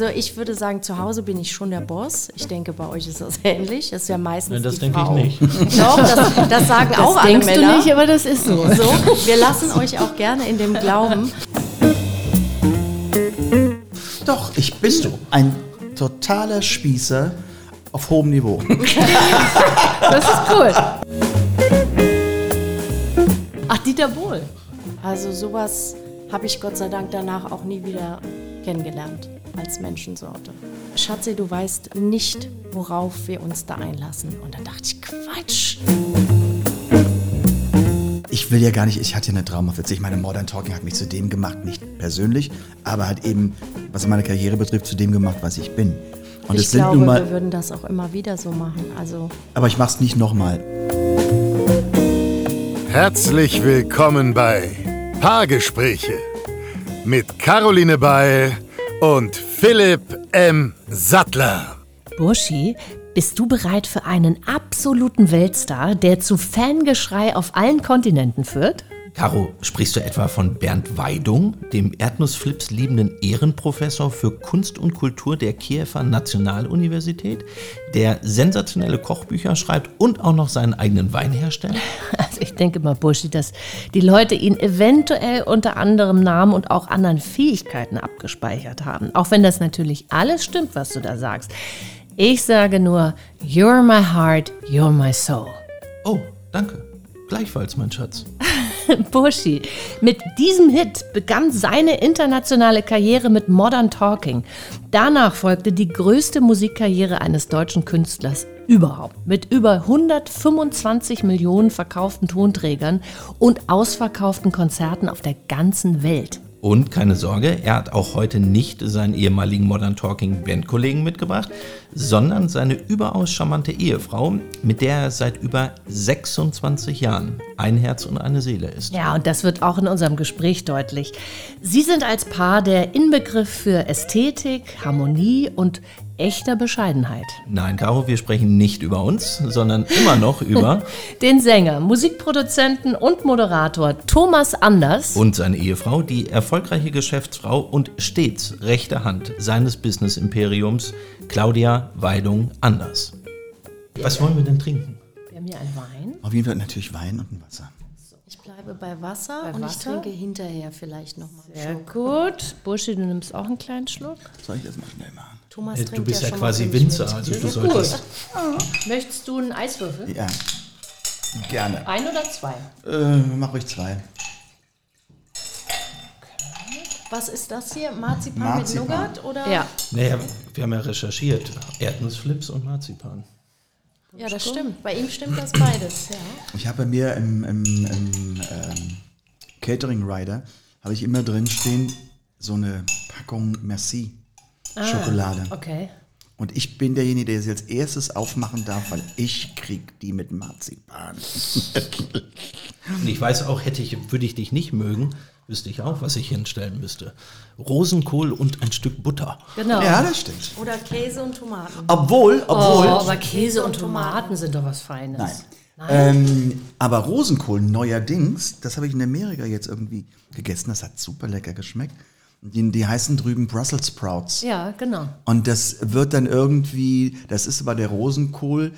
Also ich würde sagen, zu Hause bin ich schon der Boss. Ich denke, bei euch ist das ähnlich. Das ist ja meistens Nein, das die denke Frau. ich nicht. Doch, das, das sagen auch alle Denkst Männer. du nicht, aber das ist so. So, wir lassen euch auch gerne in dem Glauben. Doch, ich bin ein totaler Spießer auf hohem Niveau. Das ist cool. Ach, Dieter Bohl. Also sowas habe ich Gott sei Dank danach auch nie wieder kennengelernt als Menschensorte. Schatzi, du weißt nicht, worauf wir uns da einlassen. Und dann dachte ich, Quatsch. Ich will ja gar nicht, ich hatte ja eine Traumawitze. Ich meine, Modern Talking hat mich zu dem gemacht, nicht persönlich, aber hat eben, was meine Karriere betrifft, zu dem gemacht, was ich bin. Und ich es sind glaube, nun mal, wir würden das auch immer wieder so machen. Also aber ich mach's nicht nochmal. Herzlich willkommen bei Paargespräche mit Caroline Beil und Philipp M. Sattler. Buschi, bist du bereit für einen absoluten Weltstar, der zu Fangeschrei auf allen Kontinenten führt? Caro, sprichst du etwa von Bernd Weidung, dem Erdnussflips liebenden Ehrenprofessor für Kunst und Kultur der Kiewer Nationaluniversität, der sensationelle Kochbücher schreibt und auch noch seinen eigenen Wein herstellt? Also ich denke mal, Buschi, dass die Leute ihn eventuell unter anderem Namen und auch anderen Fähigkeiten abgespeichert haben. Auch wenn das natürlich alles stimmt, was du da sagst. Ich sage nur, you're my heart, you're my soul. Oh, danke. Gleichfalls, mein Schatz. Buschi. Mit diesem Hit begann seine internationale Karriere mit Modern Talking. Danach folgte die größte Musikkarriere eines deutschen Künstlers überhaupt. Mit über 125 Millionen verkauften Tonträgern und ausverkauften Konzerten auf der ganzen Welt. Und keine Sorge, er hat auch heute nicht seinen ehemaligen Modern Talking Bandkollegen mitgebracht, sondern seine überaus charmante Ehefrau, mit der er seit über 26 Jahren ein Herz und eine Seele ist. Ja, und das wird auch in unserem Gespräch deutlich. Sie sind als Paar der Inbegriff für Ästhetik, Harmonie und echter Bescheidenheit. Nein, Caro, wir sprechen nicht über uns, sondern immer noch über Den Sänger, Musikproduzenten und Moderator Thomas Anders. und seine Ehefrau, die erfolgreiche Geschäftsfrau und stets rechte Hand seines Business-Imperiums, Claudia Weidung Anders. Was wollen wir denn trinken? Wir haben hier einen Wein. Auf jeden Fall natürlich Wein und ein Wasser. ich bleibe bei Wasser Bei und Wasser? ich trinke hinterher vielleicht nochmal. Sehr gut. Burschi, du nimmst auch einen kleinen Schluck. Soll ich das mal schnell machen? Thomas Äh, trinkt Du bist ja schon quasi Winzer, mit. also du solltest. Möchtest du einen Eiswürfel? Ja, gerne. Ein oder zwei? Äh, mach ruhig zwei. Was ist das hier? Marzipan, Marzipan. mit Nougat? Oder? Ja. Naja, wir haben ja recherchiert. Erdnussflips und Marzipan. Ja, das stimmt. Bei ihm stimmt das beides. Ja. Ich habe bei mir im, im, im ähm, Catering Rider, habe ich immer drin stehen, so eine Packung Merci Schokolade. Okay. Und ich bin derjenige, der sie als erstes aufmachen darf, weil ich krieg die mit Marzipan. Und ich weiß auch, hätte ich, würde ich dich nicht mögen, wüsste ich auch, was ich hinstellen müsste. Rosenkohl und ein Stück Butter. Genau. ja, das stimmt. Oder Käse und Tomaten. Obwohl, Oh, obwohl. aber Käse und Tomaten sind doch was Feines. Nein. Ähm, aber Rosenkohl neuerdings, das habe ich in Amerika jetzt irgendwie gegessen, das hat super lecker geschmeckt. Die, die heißen drüben Brussels Sprouts. Ja, genau. Und das wird dann irgendwie, das ist aber der Rosenkohl,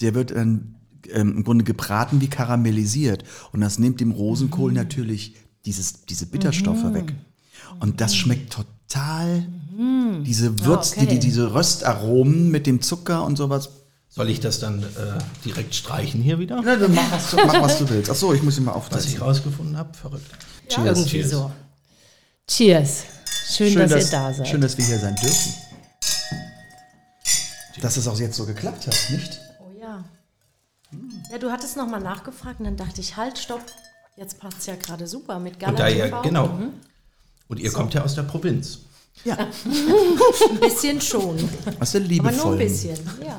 der wird dann ähm, im Grunde gebraten wie karamellisiert. Und das nimmt dem Rosenkohl Mhm. natürlich dieses, diese Bitterstoffe weg. Und das schmeckt total, diese Würz, Mhm. okay. die, die, diese Röstaromen mit dem Zucker und sowas. Soll ich das dann äh, direkt streichen hier wieder? Na, dann mach, was du, mach, was du willst. Achso, ich muss ihn mal Was ich aufsetzen. rausgefunden habe, verrückt. Ja, irgendwie so. Cheers. Schön, dass, ihr da seid. schön, dass wir hier sein dürfen. Dass es auch jetzt so geklappt hat, nicht? Oh ja. Ja, du hattest nochmal nachgefragt und dann dachte ich, halt, stopp. Jetzt passt es ja gerade super mit Und da Gala ja, genau. Und ihr kommt ja aus der Provinz. Ja, Ein bisschen schon. aus der Aber liebevollen. nur ein bisschen. Ja.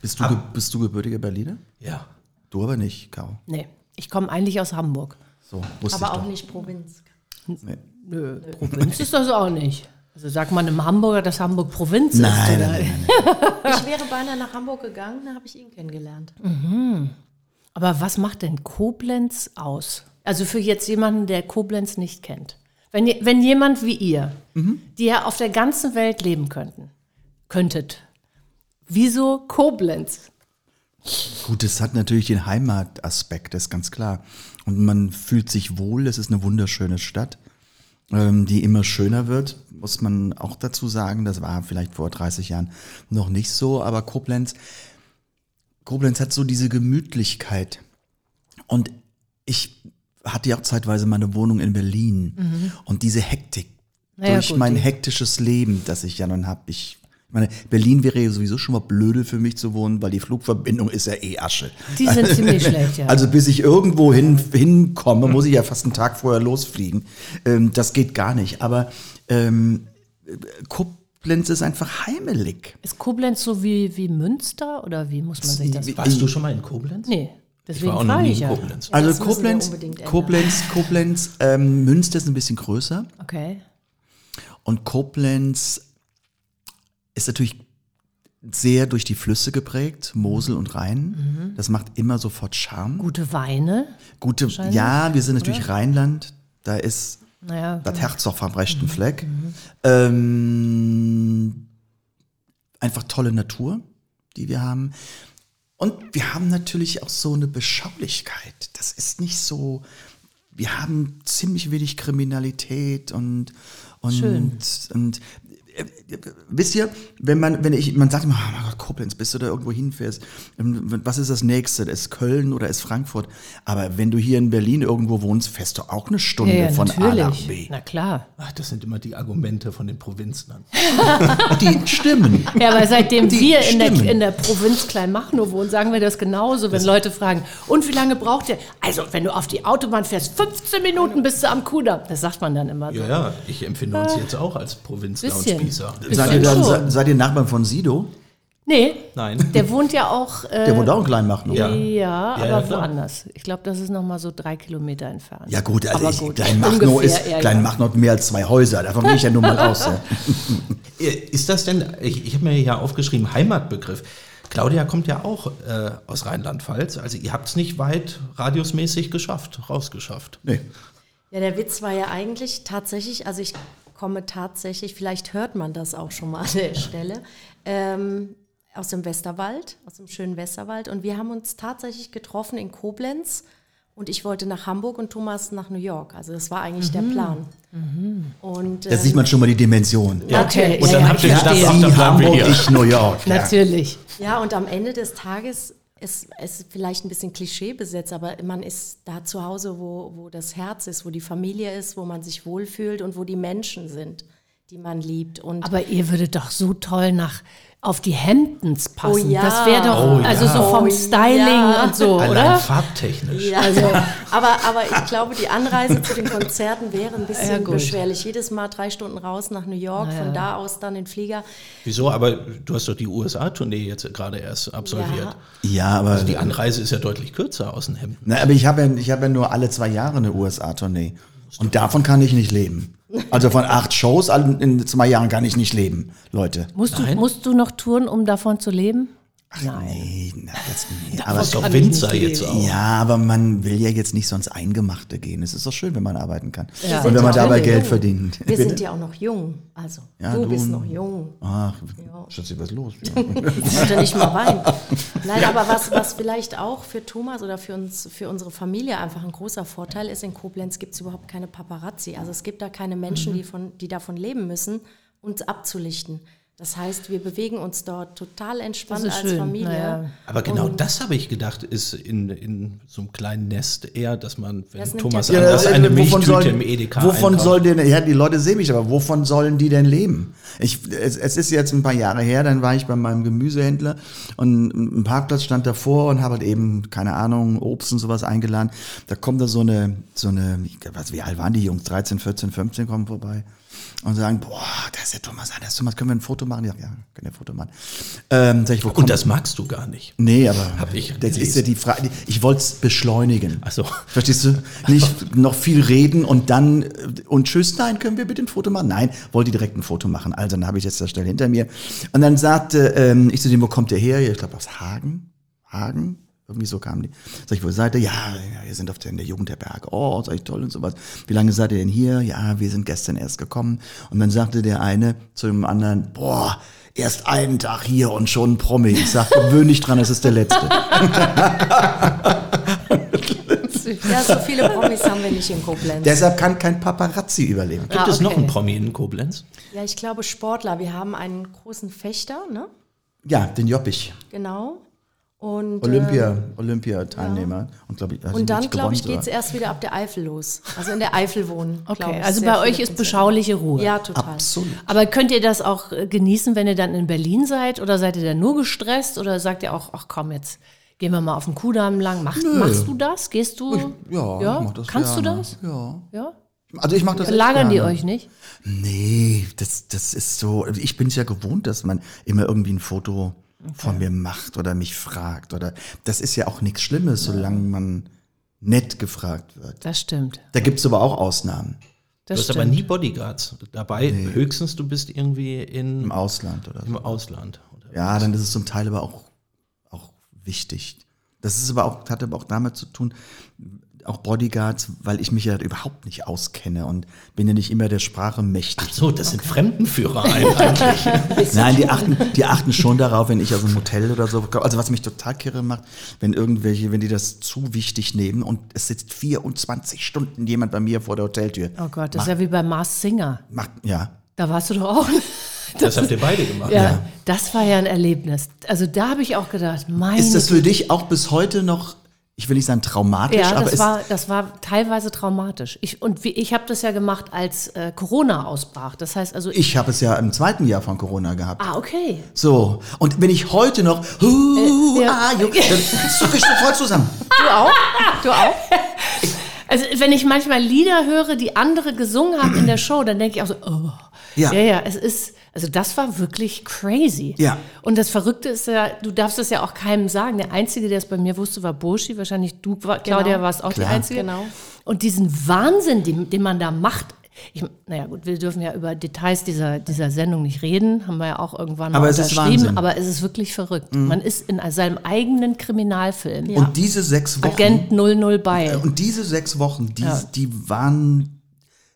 Bist du, bist du gebürtiger Berliner? Ja. Du aber nicht, Kau. Nee, ich komme eigentlich aus Hamburg. So, wusste Aber ich auch doch. nicht Provinz. Nee. Nö, Provinz ist das auch nicht. Also sagt man im Hamburger, dass Hamburg Provinz Nein, ist, nein, oder? nein, nein. Ich wäre beinahe nach Hamburg gegangen, da habe ich ihn kennengelernt. Aber was macht denn Koblenz aus? Also für jetzt jemanden, der Koblenz nicht kennt. Wenn, wenn jemand wie ihr, die ja auf der ganzen Welt leben könnten, könntet, wieso Koblenz? Gut, es hat natürlich den Heimataspekt, das ist ganz klar. Und man fühlt sich wohl, es ist eine wunderschöne Stadt, ähm, die immer schöner wird, muss man auch dazu sagen. Das war vielleicht vor 30 Jahren noch nicht so, aber Koblenz, Koblenz hat so diese Gemütlichkeit. Und ich hatte ja auch zeitweise meine Wohnung in Berlin. Und diese Hektik, Naja, durch gut, mein hektisches Leben, das ich ja nun habe, ich meine, Berlin wäre ja sowieso schon mal blöde für mich zu wohnen, weil die Flugverbindung ist ja eh Asche. Die sind ziemlich schlecht, ja. Also bis ich irgendwo hin, hinkomme, muss ich ja fast einen Tag vorher losfliegen. Ähm, das geht gar nicht. Aber ähm, Koblenz ist einfach heimelig. Ist Koblenz so wie, wie Münster oder wie muss man sich das Wie- Warst du schon mal in Koblenz? Nee, Ich deswegen war auch noch nie ich in ja. Koblenz. Also müssen wir Koblenz, ändern. Koblenz, Koblenz, ähm, Münster ist ein bisschen größer Okay. und Koblenz ist natürlich sehr durch die Flüsse geprägt, Mosel und Rhein. Das macht immer sofort Charme. Gute Weine. Gute, ja, wir sind natürlich Rheinland. Da ist Naja, das Herz auf am Mhm. rechten Fleck. Ähm, einfach tolle Natur, die wir haben. Und wir haben natürlich auch so eine Beschaulichkeit. Das ist nicht so. Wir haben ziemlich wenig Kriminalität und und Schön. und wisst ihr, wenn man, wenn ich, man sagt immer, oh mein Gott, Koblenz, bis du da irgendwo hinfährst, ähm, was ist das nächste? Ist Köln oder ist Frankfurt? Aber wenn du hier in Berlin irgendwo wohnst, fährst du auch eine Stunde ja, ja, von A nach B. natürlich. Na klar. Ach, das sind immer die Argumente von den Provinzlern. Die stimmen. Ja, aber seitdem Die wir in der, in der Provinz Kleinmachnow wohnen, sagen wir das genauso, wenn Leute fragen, und wie lange braucht ihr? Also, wenn du auf die Autobahn fährst, 15 Minuten bist du am Kudamm. Das sagt man dann immer so. Ja, ja, ich empfinde uns jetzt auch als Provinzler und Spießer. Seid ihr, dann, se- seid ihr Nachbarn von Sido? Nee, Nein. der wohnt ja auch. Äh, Der wohnt auch in Kleinmachnow. Ja. Ja, Ja, ja, aber klar. woanders. Ich glaube, das ist noch mal so drei Kilometer entfernt. Ja gut, also aber ich, gut. Kleinmachnow Ungefähr, ist, ja, ja. Kleinmachnow hat mehr als zwei Häuser, davon gehe ich ja nun mal aus. Ja. Ist das denn, ich, ich habe mir hier aufgeschrieben, Heimatbegriff. Claudia kommt ja auch äh, aus Rheinland-Pfalz. Also ihr habt es nicht weit radiusmäßig geschafft, rausgeschafft. Nee. Ja, der Witz war ja eigentlich tatsächlich, also ich komme tatsächlich, vielleicht hört man das auch schon mal an der Stelle, ähm, aus dem Westerwald, aus dem schönen Westerwald. Und wir haben uns tatsächlich getroffen in Koblenz und ich wollte nach Hamburg und Thomas nach New York. Also das war eigentlich der Plan. Und, Da ähm, sieht man schon mal die Dimension. Ja, natürlich. Und dann Ja, habt ihr ja, gedacht, Sie Hamburg, ich New York. Ja. Natürlich. Ja, und am Ende des Tages ist es vielleicht ein bisschen Klischee besetzt, aber man ist da zu Hause, wo, wo das Herz ist, wo die Familie ist, wo man sich wohlfühlt und wo die Menschen sind, die man liebt. Und Aber ihr würdet doch so toll nach auf die Hemdens passen. Oh ja. Das wäre doch, Oh ja. also so vom Oh Styling ja. und so, Allein oder? farbtechnisch. ja, also, aber, aber ich glaube, die Anreise zu den Konzerten wäre ein bisschen beschwerlich. Jedes Mal drei Stunden raus nach New York, von da aus dann in den Flieger. Wieso? Aber du hast doch die USA-Tournee jetzt gerade erst absolviert. Ja. Ja, aber, Also die Anreise ist ja deutlich kürzer aus den Hemden. na, aber ich habe ja, ich habe ja nur alle zwei Jahre eine USA-Tournee. Und davon kann ich nicht leben. Also von acht Shows in zwei Jahren kann ich nicht leben, Leute. Musst du, musst du noch touren, um davon zu leben? Nein. Nee, na, das, nee. Aber, ist doch Winzer jetzt auch. ja, aber man will ja jetzt nicht sonst Eingemachte gehen. Es ist doch schön, wenn man arbeiten kann. Ja. Und wenn man Ja, dabei. Geld verdient. Wir Bitte? sind ja auch noch jung. Also, Ja, du, du- bist noch jung. Ach, Schatzi, was ist los? Ich wollte nicht mal weinen. Nein, aber was, was vielleicht auch für Thomas oder für uns, für unsere Familie einfach ein großer Vorteil ist, in Koblenz gibt es überhaupt keine Paparazzi. Also es gibt da keine Menschen, die, von, die davon leben müssen, uns abzulichten. Das heißt, wir bewegen uns dort total entspannt als schön, Familie. naja. Aber genau das habe ich gedacht, ist in, in so einem kleinen Nest eher, dass man, wenn Das Thomas ja- anders eine wovon Milchtüte sollen- im Edeka Wovon einkauft. soll denn, ja, die Leute sehen mich, aber wovon sollen die denn leben? Ich, es, es ist jetzt ein paar Jahre her, dann war ich bei meinem Gemüsehändler und ein Parkplatz stand davor und habe halt eben, keine Ahnung, Obst und sowas eingeladen. Da kommt da so eine, so eine, was, wie alt waren die Jungs? 13, 14, 15 kommen vorbei und sagen, boah, da ist der Thomas, ah, da ist Thomas, können wir ein Foto machen? Ja, ja, können wir ein Foto machen. Ähm, sag ich, Und das magst du gar nicht. Nee, aber Hab ich das ist gelesen. ja die Frage. Ich wollte es beschleunigen. Ach so. Verstehst du? Nicht noch viel reden und dann äh, und tschüss, nein, können wir bitte ein Foto machen? Nein, wollte direkt ein Foto machen. Also dann habe ich jetzt das schnell hinter mir. Und dann sagte ähm, ich zu dem, wo kommt der her? Ich glaube aus Hagen. Hagen? Irgendwie so kamen die. Sag ich, wo seid ihr? Ja, ja wir sind auf der, in der Jugendherberge. Oh, sag ich, toll und sowas. Wie lange seid ihr denn hier? Ja, wir sind gestern erst gekommen. Und dann sagte der eine zu dem anderen, boah, erst einen Tag hier und schon ein Promi. Ich sag, gewöhn dich dran, es ist der letzte. Ja, so viele Promis haben wir nicht in Koblenz. Deshalb kann kein Paparazzi überleben. Gibt es noch einen Promi in Koblenz? Ja, ich glaube Sportler. Wir haben einen großen Fechter, ne? Ja, den Joppich. Genau. Und, Olympia, ähm, Olympia-Teilnehmer. Und, glaub ich, hat und dann, glaube ich, geht es erst wieder ab der Eifel los. Also in der Eifel wohnen. Okay, ich, also bei euch ist beschauliche Ruhe. Ja, total. Absolut. Aber könnt ihr das auch äh, genießen, wenn ihr dann in Berlin seid? Oder seid ihr dann nur gestresst? Oder sagt ihr auch, ach komm, jetzt gehen wir mal auf den Kudamm lang? Mach, machst du das? Gehst du? Ja, Ja? ich mach das Kannst du gerne. das? Ja. Ja? Also ich mach das Lagern die euch nicht? Nee, das, das ist so, ich bin es ja gewohnt, dass man immer irgendwie ein Foto von mir macht oder mich fragt oder das ist ja auch nichts Schlimmes, solange man nett gefragt wird. Das stimmt. Da gibt's aber auch Ausnahmen Das du hast stimmt. aber nie Bodyguards dabei. Höchstens du bist irgendwie in, im Ausland oder so. im Ausland. Ja, dann ist es zum Teil aber auch, auch wichtig. Das ist aber auch, hat aber auch damit zu tun, auch Bodyguards, weil ich mich ja überhaupt nicht auskenne und bin ja nicht immer der Sprache mächtig. Ach so, das sind Fremdenführer eigentlich. Nein, die achten, die achten schon darauf, wenn ich aus einem Hotel oder so, also was mich total kirre macht, wenn irgendwelche, wenn die das zu wichtig nehmen und es sitzt 24 Stunden jemand bei mir vor der Hoteltür. Oh Gott, das ist ja wie bei Mars Singer. Macht, ja. Da warst du doch auch. Das habt ihr beide gemacht. Ja, das war ja ein Erlebnis. Also da habe ich auch gedacht, meine Ist das für dich auch bis heute noch, ich will nicht sagen traumatisch, Ja, aber das ist, war, das war teilweise traumatisch. Ich, und wie, ich habe das ja gemacht, als äh, Corona ausbrach. Das heißt also, ich habe es ja im zweiten Jahr von Corona gehabt. ah, okay. So, und wenn ich heute noch, hu, Äh, ja. ah, dann zucke ich sofort zusammen. Du auch? Du auch? Also wenn ich manchmal Lieder höre, die andere gesungen haben in der Show, dann denke ich auch so, oh. Ja. ja, ja, es ist, also das war wirklich crazy. Ja. Und das Verrückte ist ja, du darfst es ja auch keinem sagen. Der Einzige, der es bei mir wusste, war Boshi. Wahrscheinlich du, Claudia, warst auch Klar. die Einzige. Genau. Und diesen Wahnsinn, den, den man da macht, ich, naja gut, wir dürfen ja über Details dieser, dieser Sendung nicht reden, haben wir ja auch irgendwann mal Aber unterschrieben. Mhm. aber es ist wirklich verrückt. Man ist in seinem eigenen Kriminalfilm. Und diese sechs Wochen. Agent 00 bei. Und diese sechs Wochen, die, die waren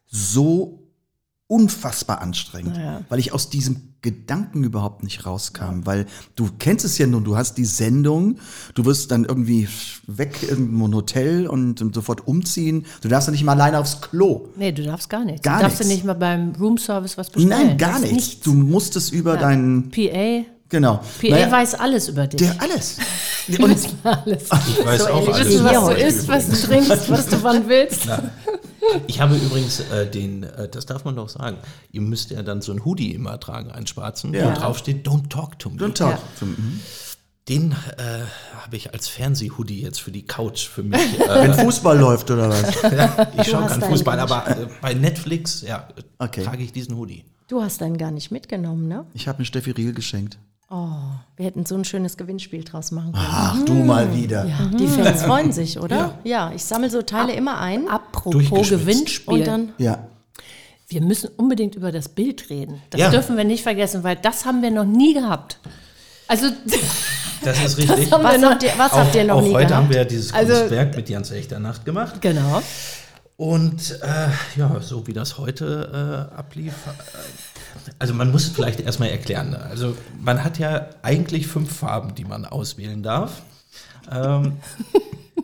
so unfassbar anstrengend, weil ich aus diesem Gedanken überhaupt nicht rauskam, weil du kennst es ja nun, du hast die Sendung, du wirst dann irgendwie weg irgendwo ein Hotel und, und sofort umziehen, du darfst ja nicht mal alleine aufs Klo. Nee, du darfst gar nichts. Gar du darfst nichts. ja nicht mal beim Roomservice was bestellen. Nein, gar ist nichts. Du musst es über deinen, PA, genau. PA Naja, weiß alles über dich. der alles. Und wissen alles. Ich weiß auch alles. Wissen, was du isst, was du trinkst, was du wann willst. Ich habe übrigens äh, den, äh, das darf man doch sagen, ihr müsst ja dann so ein Hoodie immer tragen, einen schwarzen, Ja. wo drauf steht, don't talk to me. Don't talk Ja. to me. Den äh, habe ich als Fernsehhoodie jetzt für die Couch für mich. Äh, Wenn Fußball läuft oder was? ich schaue keinen Fußball, aber äh, bei Netflix ja, Okay. trage ich diesen Hoodie. Du hast deinen gar nicht mitgenommen, ne? Ich habe mir Steffi Riel geschenkt. Oh, wir hätten so ein schönes Gewinnspiel draus machen können. Ach, du mal wieder. Die Fans freuen sich, oder? Ja, ich sammle so Teile immer ein. Apropos. Gewinnspiel. Und dann, Ja. wir müssen unbedingt über das Bild reden. Das Ja. dürfen wir nicht vergessen, weil das haben wir noch nie gehabt. Also, Das ist richtig. haben wir was noch, habt ihr, was auch habt ihr noch auch nie heute haben gehabt? wir ja dieses Also- Kunstwerk mit Jans Echter Nacht gemacht. genau. Und äh, ja, so wie das heute äh, ablief, äh, also man muss es vielleicht erstmal erklären. Also man hat ja eigentlich fünf Farben, die man auswählen darf. Ähm,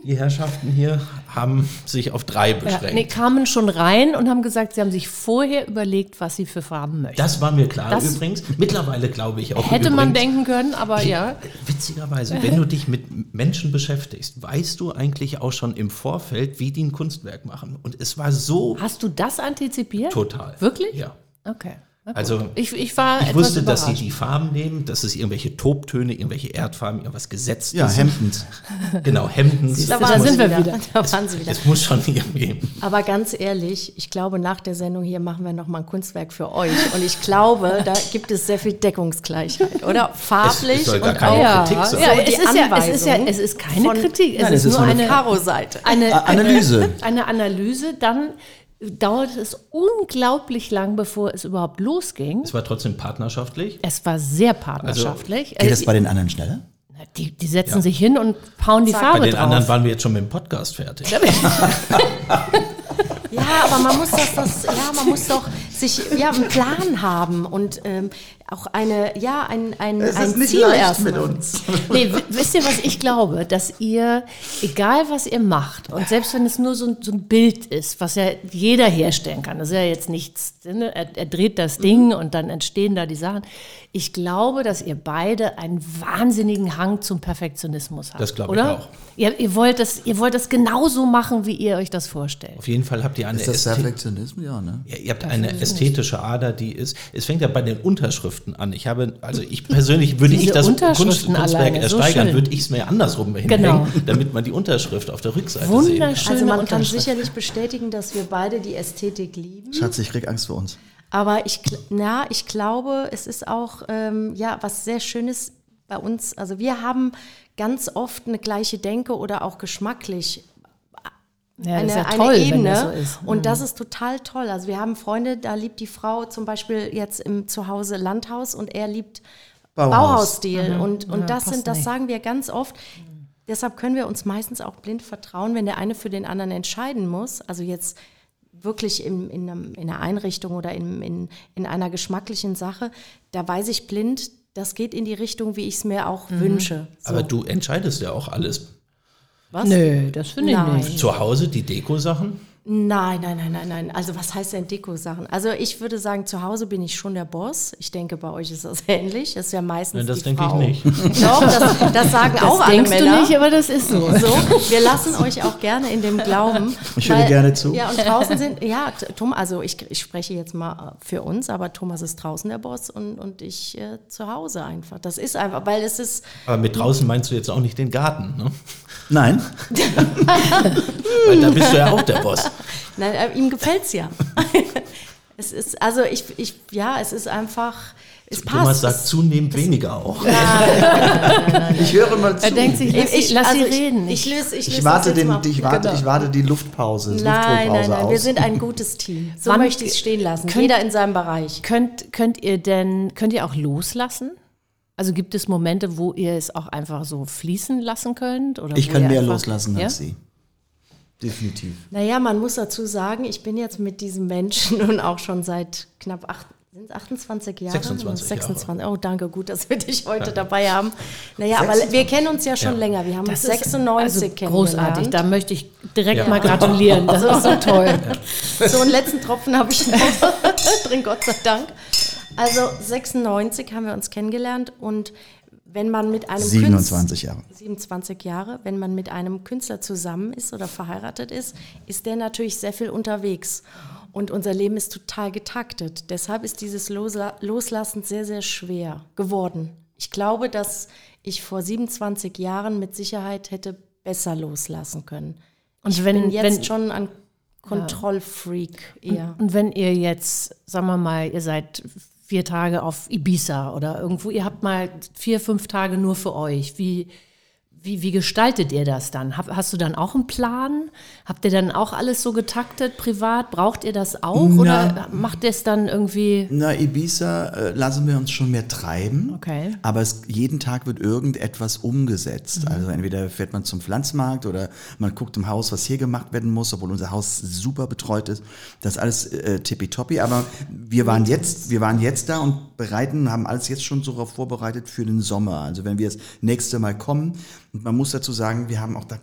die Herrschaften hier haben sich auf drei Ja, beschränkt. nee, kamen schon rein und haben gesagt, sie haben sich vorher überlegt, was sie für Farben möchten. das war mir klar Das- übrigens. Mittlerweile glaube ich auch. Hätte man übrigens, denken können, aber ja. Witzigerweise, wenn du dich mit Menschen beschäftigst, weißt du eigentlich auch schon im Vorfeld, wie die ein Kunstwerk machen. Und es war so Hast du das antizipiert? total. Wirklich? Ja. Okay. Also ich, ich war Ich wusste, dass sie überrascht. die Farben nehmen, dass es irgendwelche Tobtöne, irgendwelche Erdfarben, irgendwas Gesetztes. Ja, Hemdens. Genau, Hemden. Da, Da waren sind sie wir wieder. wieder. Da waren sie wieder. Es muss schon irgendwie. Aber ganz ehrlich, ich glaube, nach der Sendung hier machen wir noch mal ein Kunstwerk für euch. Und ich glaube, da gibt es sehr viel Deckungsgleichheit, oder? Farblich Es soll gar und keine auch ja, Kritik sein. ja, So, es, die ist ja, es ist ja, Anweisung es ist keine von- Kritik, es Nein, ist es ist nur eine eine, Karo-Seite. eine, A- Analyse. Eine, eine Analyse, dann dauert es unglaublich lang, bevor es überhaupt losging. Es war trotzdem partnerschaftlich. Es war sehr partnerschaftlich. Geht Äh, das bei den anderen schneller? Die, die setzen sich hin und hauen die Zack. Bei Farbe den drauf. anderen waren wir jetzt schon mit dem Podcast fertig. Ja, aber man muss das, das ja, man muss doch sich ja einen Plan haben und ähm, auch eine, ja, ein, ein, Es ein ist nicht Ziel leicht erstmal. mit uns. Nee, wisst ihr, was ich glaube? Dass ihr, egal was ihr macht, und selbst wenn es nur so ein, so ein Bild ist, was ja jeder herstellen kann, das ist ja jetzt nichts, ne? er, er dreht das Ding und dann entstehen da die Sachen. Ich glaube, dass ihr beide einen wahnsinnigen Hang zum Perfektionismus habt. Das glaube ich auch. Ihr, ihr, wollt das, ihr wollt das genauso machen, wie ihr euch das vorstellt. Auf jeden Fall habt ihr eine Ist das Perfektionismus? Ja, ne? Ja, ihr habt eine ästhetische Ader, die ist. Es fängt ja bei den Unterschriften an. Ich habe, also ich persönlich würde Diese ich das Unterschriften Kunst, Kunstwerk so ersteigern, schön. würde ich es mir andersrum hinhängen, Genau. damit man die Unterschrift auf der Rückseite sehen Wunderschöne Also man kann sicherlich bestätigen, dass wir beide die Ästhetik lieben. Schatz, ich krieg Angst vor uns. Aber ich, na, ich glaube, es ist auch ähm, ja was sehr Schönes bei uns. Also wir haben ganz oft eine gleiche Denke oder auch geschmacklich Ja, eine, ja eine toll, Ebene. wenn das so ist. Mhm. Und das ist total toll. Also wir haben Freunde, da liebt die Frau zum Beispiel jetzt im Zuhause Landhaus und er liebt Bauhaus. Bauhausstil. Und, und Ja, das sind, das nicht. sagen wir ganz oft. Deshalb können wir uns meistens auch blind vertrauen, wenn der eine für den anderen entscheiden muss. Also jetzt wirklich in, in, einem, in einer Einrichtung oder in, in, in einer geschmacklichen Sache, da weiß ich blind, das geht in die Richtung, wie ich es mir auch Mhm. wünsche. So. Aber du entscheidest ja auch alles. Was? Nö, das finde ich nicht. Zu Hause die Deko-Sachen? Nein, nein, nein, nein, nein. Also was heißt denn Deko-Sachen? Also ich würde sagen, zu Hause bin ich schon der Boss. Ich denke, bei euch ist das ähnlich. Das ist ja meistens Nein, das die denke ich Frau. nicht. Doch, das, das sagen auch Das alle denkst Männer. du nicht, aber das ist so. So, wir lassen euch auch gerne in dem Glauben. Ich höre gerne zu. Ja, und draußen sind, ja, Tom, also ich, ich spreche jetzt mal für uns, aber Thomas ist draußen der Boss und, und ich äh, zu Hause einfach. Das ist einfach, weil es ist, Aber mit draußen meinst du jetzt auch nicht den Garten, ne? Nein, Weil da bist du ja auch der Boss. nein, äh, ihm gefällt's ja. es ist, also ich, ich, ja, es ist einfach, es passt. Thomas sagt zunehmend weniger auch. ich höre mal zu. Er denkt sich, ich, sie, lass also sie reden. Ich, ich löse, ich löse ich warte, den, ich, warte, Genau. ich warte die Luftpause, das Nein, nein, Luftdruckpause nein, aus. wir sind ein gutes Team. So Wann- möchte ich es stehen lassen. Könnt- Jeder in seinem Bereich. Könnt, könnt ihr denn, könnt ihr auch loslassen? Also gibt es Momente, wo ihr es auch einfach so fließen lassen könnt? Oder ich kann mehr einfach, loslassen ja? als sie. Definitiv. Naja, man muss dazu sagen, ich bin jetzt mit diesem Menschen nun auch schon seit knapp acht, sind es 28 Jahre? 26 Jahre. 26. Oh, danke, gut, dass wir dich heute dabei haben. Naja, aber wir kennen uns ja schon Ja. länger. Wir haben uns Das ist 96 also kennengelernt. großartig. Da möchte ich direkt Ja. mal gratulieren. Das ist so toll. So einen letzten Tropfen habe ich noch drin, Gott sei Dank. Also 96 haben wir uns kennengelernt und wenn man mit einem 27 Jahre. 27 Jahre, wenn man mit einem Künstler zusammen ist oder verheiratet ist, ist der natürlich sehr viel unterwegs. Und unser Leben ist total getaktet. Deshalb ist dieses Losla Loslassen sehr, sehr schwer geworden. Ich glaube, dass ich vor 27 Jahren mit Sicherheit hätte besser loslassen können. Und ich wenn- bin jetzt wenn- schon ein Kontrollfreak eher. Und wenn ihr jetzt, sagen wir mal, ihr seid vier Tage auf Ibiza oder irgendwo, ihr habt mal vier, fünf Tage nur für euch, wie, wie, wie gestaltet ihr das dann? Hab, hast du dann auch einen Plan? Habt ihr dann auch alles so getaktet, privat? Braucht ihr das auch? Oder macht ihr es dann irgendwie? Na, Ibiza äh, lassen wir uns schon mehr treiben. Okay. Aber es, jeden Tag wird irgendetwas umgesetzt. Also entweder fährt man zum Pflanzmarkt oder man guckt im Haus, was hier gemacht werden muss, obwohl unser Haus super betreut ist. Das ist alles äh, tippitoppi. Aber wir waren jetzt, wir waren jetzt da und bereiten, haben alles jetzt schon so darauf vorbereitet für den Sommer. Also wenn wir das nächste Mal kommen, und man muss dazu sagen, wir haben auch da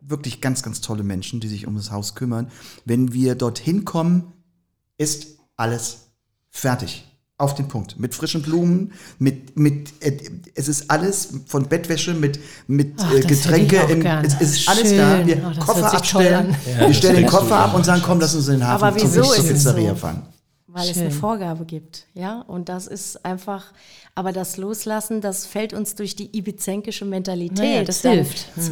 wirklich ganz, ganz tolle Menschen, die sich um das Haus kümmern. Wenn wir dorthin kommen, ist alles fertig. Auf den Punkt. Mit frischen Blumen, mit, mit, äh, es ist alles von Bettwäsche, mit, mit Ach, äh, Getränke, im, es, es ist alles Schön. da. Wir Oh, das Koffer abstellen. Ja, wir stellen den Koffer ab und sagen, komm, lass uns in den Hafen Aber wieso zur Pizzeria so? fahren. Weil es eine Vorgabe gibt, ja. Und das ist einfach, aber das Loslassen, das fällt uns durch die ibizenkische Mentalität Naja, das hilft. Mhm.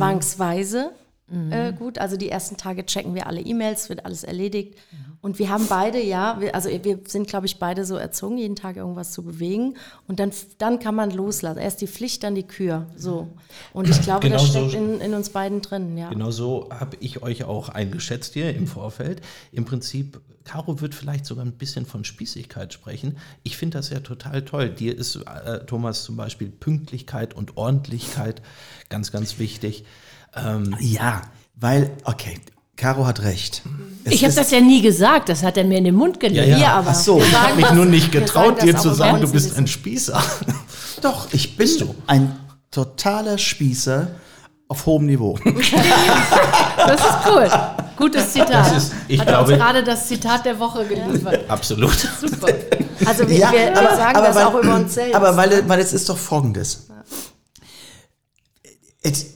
Zwangsweise äh, gut. Also die ersten Tage checken wir alle E-Mails, wird alles erledigt. Und wir haben beide, ja, wir, also wir sind, glaube ich, beide so erzogen, jeden Tag irgendwas zu bewegen. Und dann, dann kann man loslassen. Erst die Pflicht, dann die Kür. So. Und ich glaube, Genau das so- steckt in, in uns beiden drin, ja. Genau so habe ich euch auch eingeschätzt hier im Vorfeld. Im Prinzip, Caro wird vielleicht sogar ein bisschen von Spießigkeit sprechen. Ich finde das ja total toll. Dir ist, äh, Thomas, zum Beispiel Pünktlichkeit und Ordentlichkeit ganz, ganz wichtig. Ähm, Ja, weil, okay, Caro hat recht. Es Ich habe das ja nie gesagt, das hat er mir in den Mund gelegt. Ja, ja. Aber. Ach so, ich habe mich nur nicht getraut, dir zu sagen, du bist ein Spießer. Doch, ich bin Bist du? ein totaler Spießer auf hohem Niveau. Das ist cool. Gutes Zitat. Das ist- ich hat er uns glaube- gerade das Zitat der Woche geliefert. Absolut. Super. Also wir, wir, wir sagen das weil, auch über uns selbst. Aber weil, weil es ist doch folgendes. Es,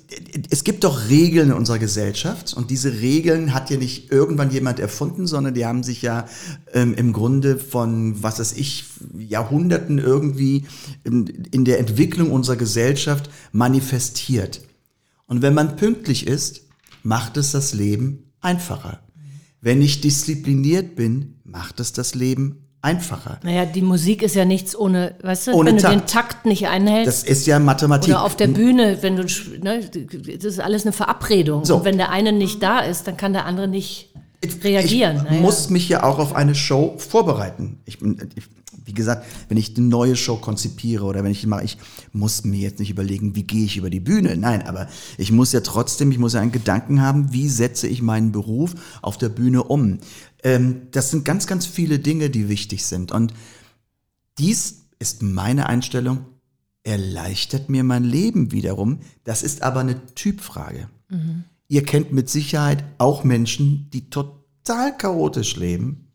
es gibt doch Regeln in unserer Gesellschaft und diese Regeln hat ja nicht irgendwann jemand erfunden, sondern die haben sich ja ähm, im Grunde von, was weiß ich, Jahrhunderten irgendwie in, in der Entwicklung unserer Gesellschaft manifestiert. Und wenn man pünktlich ist, macht es das Leben einfacher. Wenn ich diszipliniert bin, macht es das Leben einfacher. Naja, die Musik ist ja nichts ohne, weißt du, Ohne wenn du Takt. den Takt nicht einhältst. Das ist ja Mathematik. oder auf der Bühne, wenn du, ne, das ist alles eine Verabredung. So. Und wenn der eine nicht da ist, dann kann der andere nicht reagieren. Ich Naja. muss mich ja auch auf eine Show vorbereiten. Ich, bin- ich, wie gesagt, wenn ich eine neue Show konzipiere oder wenn ich mache, ich muss mir jetzt nicht überlegen, wie gehe ich über die Bühne. Nein, aber ich muss ja trotzdem, ich muss ja einen Gedanken haben, wie setze ich meinen Beruf auf der Bühne um. Ähm, das sind ganz, ganz viele Dinge, die wichtig sind. Und dies ist meine Einstellung, erleichtert mir mein Leben wiederum. Das ist aber eine Typfrage. Ihr kennt mit Sicherheit auch Menschen, die total chaotisch leben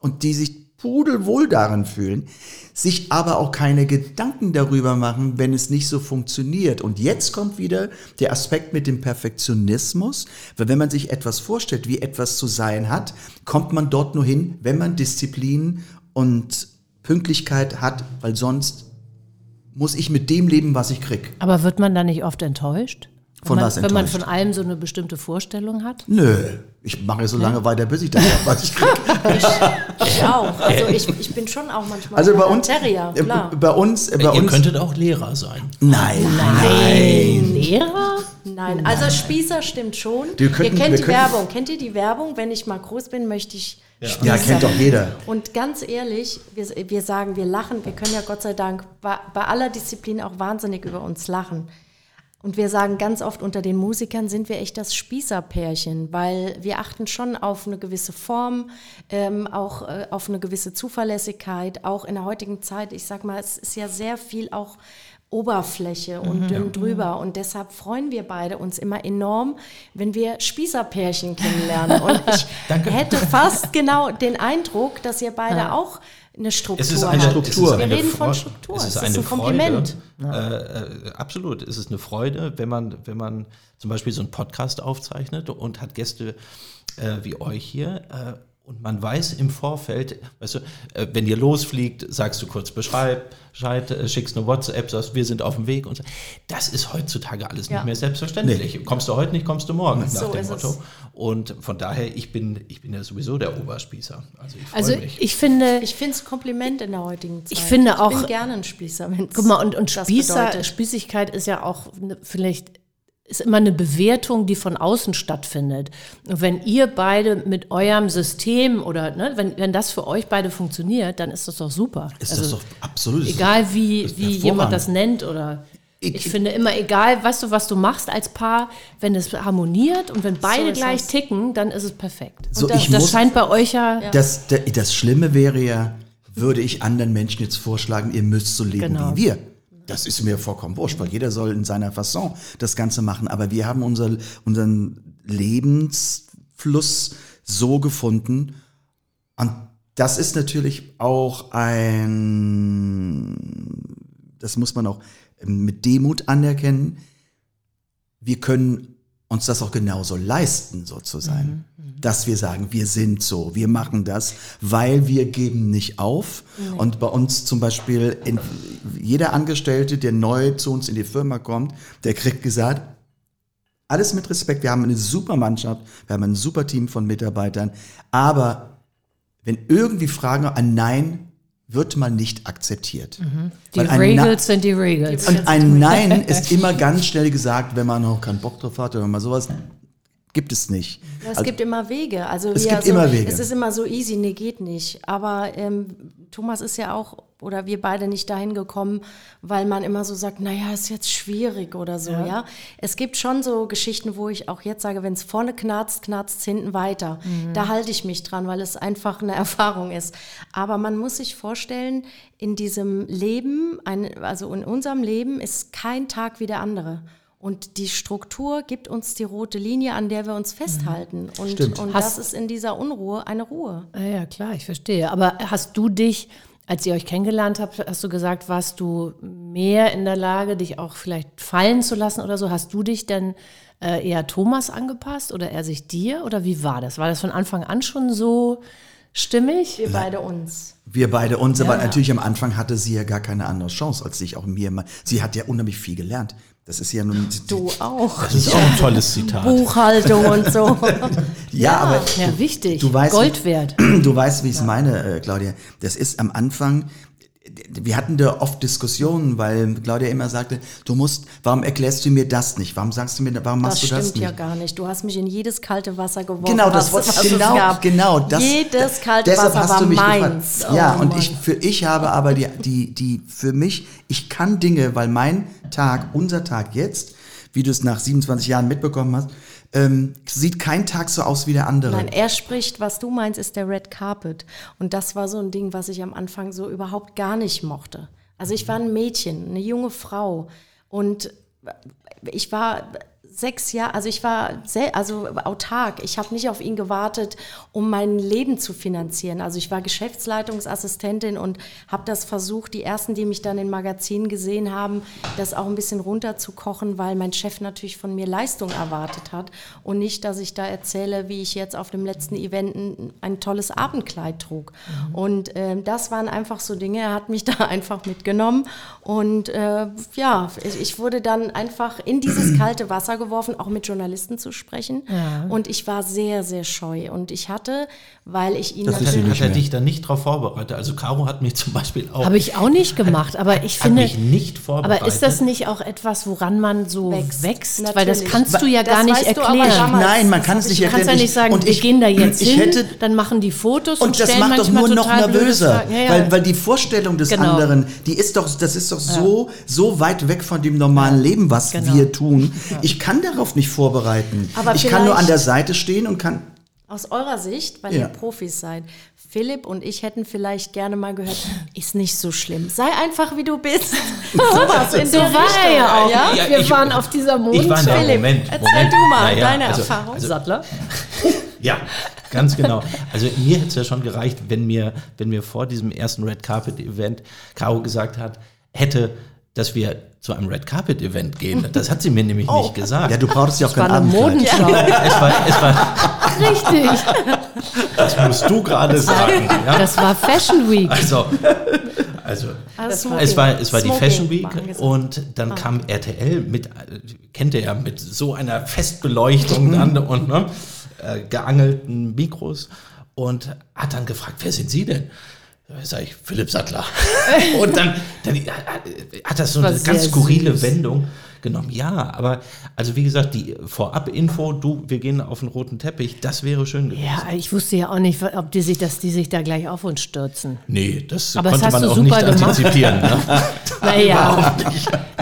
und die sich pudelwohl darin fühlen, sich aber auch keine Gedanken darüber machen, wenn es nicht so funktioniert. Und jetzt kommt wieder der Aspekt mit dem Perfektionismus, weil wenn man sich etwas vorstellt, wie etwas zu sein hat, kommt man dort nur hin, wenn man Disziplin und Pünktlichkeit hat, weil sonst muss ich mit dem leben, was ich krieg. Aber wird man da nicht oft enttäuscht? Wenn Von man, was Wenn man von allem so eine bestimmte Vorstellung hat? Nö, ich mache so lange weiter, bis ich das habe, was ich krieg. ich auch. Also ich, ich bin schon auch manchmal Also bei ein uns, Terrier, äh, klar. bei uns, äh, bei Ihr uns, könntet auch Lehrer sein. nein, Lehrer? Nein, also Spießer stimmt schon. Könnten- ihr kennt die könnten- Werbung. Kennt ihr die Werbung? Wenn ich mal groß bin, möchte ich Spießer. ja, kennt doch jeder. Und ganz ehrlich, wir, wir sagen, wir lachen, wir können ja Gott sei Dank bei, bei aller Disziplin auch wahnsinnig über uns lachen. Und wir sagen ganz oft, unter den Musikern sind wir echt das Spießerpärchen, weil wir achten schon auf eine gewisse Form, ähm, auch äh, auf eine gewisse Zuverlässigkeit, auch in der heutigen Zeit. Ich sag mal, es ist ja sehr viel auch Oberfläche und dünn drüber. Und deshalb freuen wir beide uns immer enorm, wenn wir Spießerpärchen kennenlernen. Und ich hätte fast genau den Eindruck, dass ihr beide auch eine Struktur Es ist eine. Struktur. Wir eine reden von Struktur. Es ist, Es eine ein Kompliment. Freude. Äh, äh, absolut. Es ist eine Freude, wenn man, wenn man zum Beispiel so einen Podcast aufzeichnet und hat Gäste äh, wie euch hier. Und man weiß im Vorfeld, weißt du, äh, wenn ihr losfliegt, sagst du kurz Bescheid, Bescheid, äh, schickst eine WhatsApp, sagst, wir sind auf dem Weg und so. Das ist heutzutage alles Ja. nicht mehr selbstverständlich. Kommst du heute nicht, kommst du morgen, nach So dem ist Motto. es. Und von daher, ich bin, ich bin ja sowieso der Oberspießer. Also ich freue Also mich. ich finde, Ich finde es Kompliment in der heutigen Zeit. Ich finde Ich auch- bin gerne ein Spießer, wenn guck mal, und, und Spießer. Spießigkeit ist ja auch eine, vielleicht ist immer eine Bewertung, die von außen stattfindet. Und wenn ihr beide mit eurem System oder ne, wenn, wenn das für euch beide funktioniert, dann ist das doch super. Ist Also das doch absolut. Egal wie, wie jemand das nennt oder Ich- ich, finde immer egal, weißt du, was du machst als Paar, wenn es harmoniert und wenn beide ist gleich ticken, dann ist es perfekt. So, und das, ich das muss- scheint bei euch ja, Das, das Schlimme wäre ja, würde ich anderen Menschen jetzt vorschlagen, ihr müsst so leben Genau. wie wir. Das ist mir vollkommen wurscht, weil jeder soll in seiner Fasson das Ganze machen. Aber wir haben unser, unseren Lebensfluss so gefunden. Und das ist natürlich auch ein, das muss man auch mit Demut anerkennen. Wir können uns das auch genauso leisten, so zu sein. Dass wir sagen, wir sind so, wir machen das, weil wir geben nicht auf. Und bei uns zum Beispiel, in, jeder Angestellte, der neu zu uns in die Firma kommt, der kriegt gesagt, alles mit Respekt, wir haben eine super Mannschaft, wir haben ein super Team von Mitarbeitern, aber wenn irgendwie Fragen, ein Nein wird mal nicht akzeptiert. Die ein Na- Regels sind die Regels. Und ein Nein ist immer ganz schnell gesagt, wenn man noch keinen Bock drauf hat oder mal sowas. Gibt es nicht. Ja, Es Also- gibt immer Wege. Also Es wir- gibt so, immer Wege. Es ist immer so easy, nee, geht nicht. Aber ähm, Thomas ist ja auch, oder wir beide nicht dahin gekommen, weil man immer so sagt, naja, ist jetzt schwierig oder so, ja. Es gibt schon so Geschichten, wo ich auch jetzt sage, wenn es vorne knarzt, knarzt es hinten weiter. Da halte ich mich dran, weil es einfach eine Erfahrung ist. Aber man muss sich vorstellen, in diesem Leben, ein, also in unserem Leben ist kein Tag wie der andere. Und die Struktur gibt uns die rote Linie, an der wir uns festhalten. Und, Stimmt. und das ist in dieser Unruhe eine Ruhe. Ja, ja, klar, ich verstehe. Aber hast du dich, als ihr euch kennengelernt habt, hast du gesagt, warst du mehr in der Lage, dich auch vielleicht fallen zu lassen oder so? Hast du dich denn äh, eher Thomas angepasst oder er sich dir? Oder wie war das? War das von Anfang an schon so stimmig? Wir beide uns. Wir beide uns, aber natürlich am Anfang hatte sie ja gar keine andere Chance, als sich auch mir mal. Sie hat ja unheimlich viel gelernt. Das ist ja nun. Du auch. Das ist auch ein tolles Zitat. Buchhaltung und so. Ja, aber Ja, wichtig. Du weißt, Gold wert. Du weißt, wie ich es meine, äh, Claudia. Das ist am Anfang, wir hatten da oft Diskussionen, weil Claudia immer sagte, du musst, warum erklärst du mir das nicht? Warum sagst du mir, warum Das machst du das stimmt nicht? ja gar nicht. Du hast mich in jedes kalte Wasser geworfen. Genau, das was- was genau, gab. genau. Das, Jedes kalte deshalb Wasser hast du mich meins. gefragt. Ja, Oh und Mann. ich, für ich habe aber die, die, die, für mich, ich kann Dinge, weil mein Tag, unser Tag jetzt, wie du es nach 27 Jahren mitbekommen hast, ähm, sieht kein Tag so aus wie der andere. Nein, er spricht, was du meinst, ist der Red Carpet. Und das war so ein Ding, was ich am Anfang so überhaupt gar nicht mochte. Also ich war ein Mädchen, eine junge Frau. Und ich war sechs Jahre, also ich war sehr, also autark. Ich habe nicht auf ihn gewartet, um mein Leben zu finanzieren. Also ich war Geschäftsleitungsassistentin und habe das versucht, die ersten, die mich dann in Magazinen gesehen haben, das auch ein bisschen runterzukochen, weil mein Chef natürlich von mir Leistung erwartet hat und nicht, dass ich da erzähle, wie ich jetzt auf dem letzten Event ein, ein tolles Abendkleid trug. Und ähm, das waren einfach so Dinge. Er hat mich da einfach mitgenommen und äh, ja, ich, ich wurde dann einfach in dieses kalte Wasser geworfen, auch mit Journalisten zu sprechen. Und ich war sehr, sehr scheu. Und ich hatte, weil ich ihn Das natürlich nicht hat er dich dann nicht darauf vorbereitet? Also Caro hat mich zum Beispiel auch, Habe ich auch nicht gemacht, aber ich finde. mich nicht vorbereitet. Aber ist das nicht auch etwas, woran man so wächst? Wächst. Weil das kannst du ja Das gar nicht weißt du aber erklären. damals. Nein, man kann es ich- nicht du Du kannst ja erklären. nicht sagen, und wir ich, gehen da jetzt ich hin, hätte, dann machen die Fotos und, Und das macht doch nur noch nervöser. Ja, ja. Weil, weil die Vorstellung des Genau. anderen, die ist doch, das ist doch so, so weit weg von dem normalen Leben, was Genau. wir tun. Ich kann darauf nicht vorbereiten. Aber ich kann nur an der Seite stehen und kann. Aus eurer Sicht, weil Ja. ihr Profis seid, Philipp und ich hätten vielleicht gerne mal gehört, ist nicht so schlimm. Sei einfach, wie du bist. Sowas in so der war er Richtung, ja auch. Ja? Ja, Wir ich- waren auf dieser ich war da. Philipp, Moment, erzähl Moment. du mal Naja, deine also- Erfahrung. also- Sattler. Ja, ganz genau. Also mir hätte es ja schon gereicht, wenn mir, wenn mir vor diesem ersten Red Carpet Event Caro gesagt hat, hätte, dass wir zu einem Red Carpet Event gehen. Das hat sie mir nämlich Oh. nicht gesagt. Ja, du brauchst ja auch War kein Abendkleid. Es war, es war, Richtig. das musst du gerade sagen. Ja? Das war Fashion Week. Also, also Also es war, es war die Fashion Week war und dann kam RTL mit, kennt ihr ja, mit so einer Festbeleuchtung dann und ne, äh, geangelten Mikros und hat dann gefragt, wer sind Sie denn? Da sag ich, Philipp Sattler. und dann, dann hat das so eine ganz skurrile süß. Wendung genommen. Ja, aber also wie gesagt, die Vorab-Info, du, wir gehen auf den roten Teppich, das wäre schön gewesen. Ja, ich wusste ja auch nicht, ob die sich, dass die sich da gleich auf uns stürzen. Nee, das Aber das konnte hast man auch nicht gemacht. antizipieren. Ne? Naja.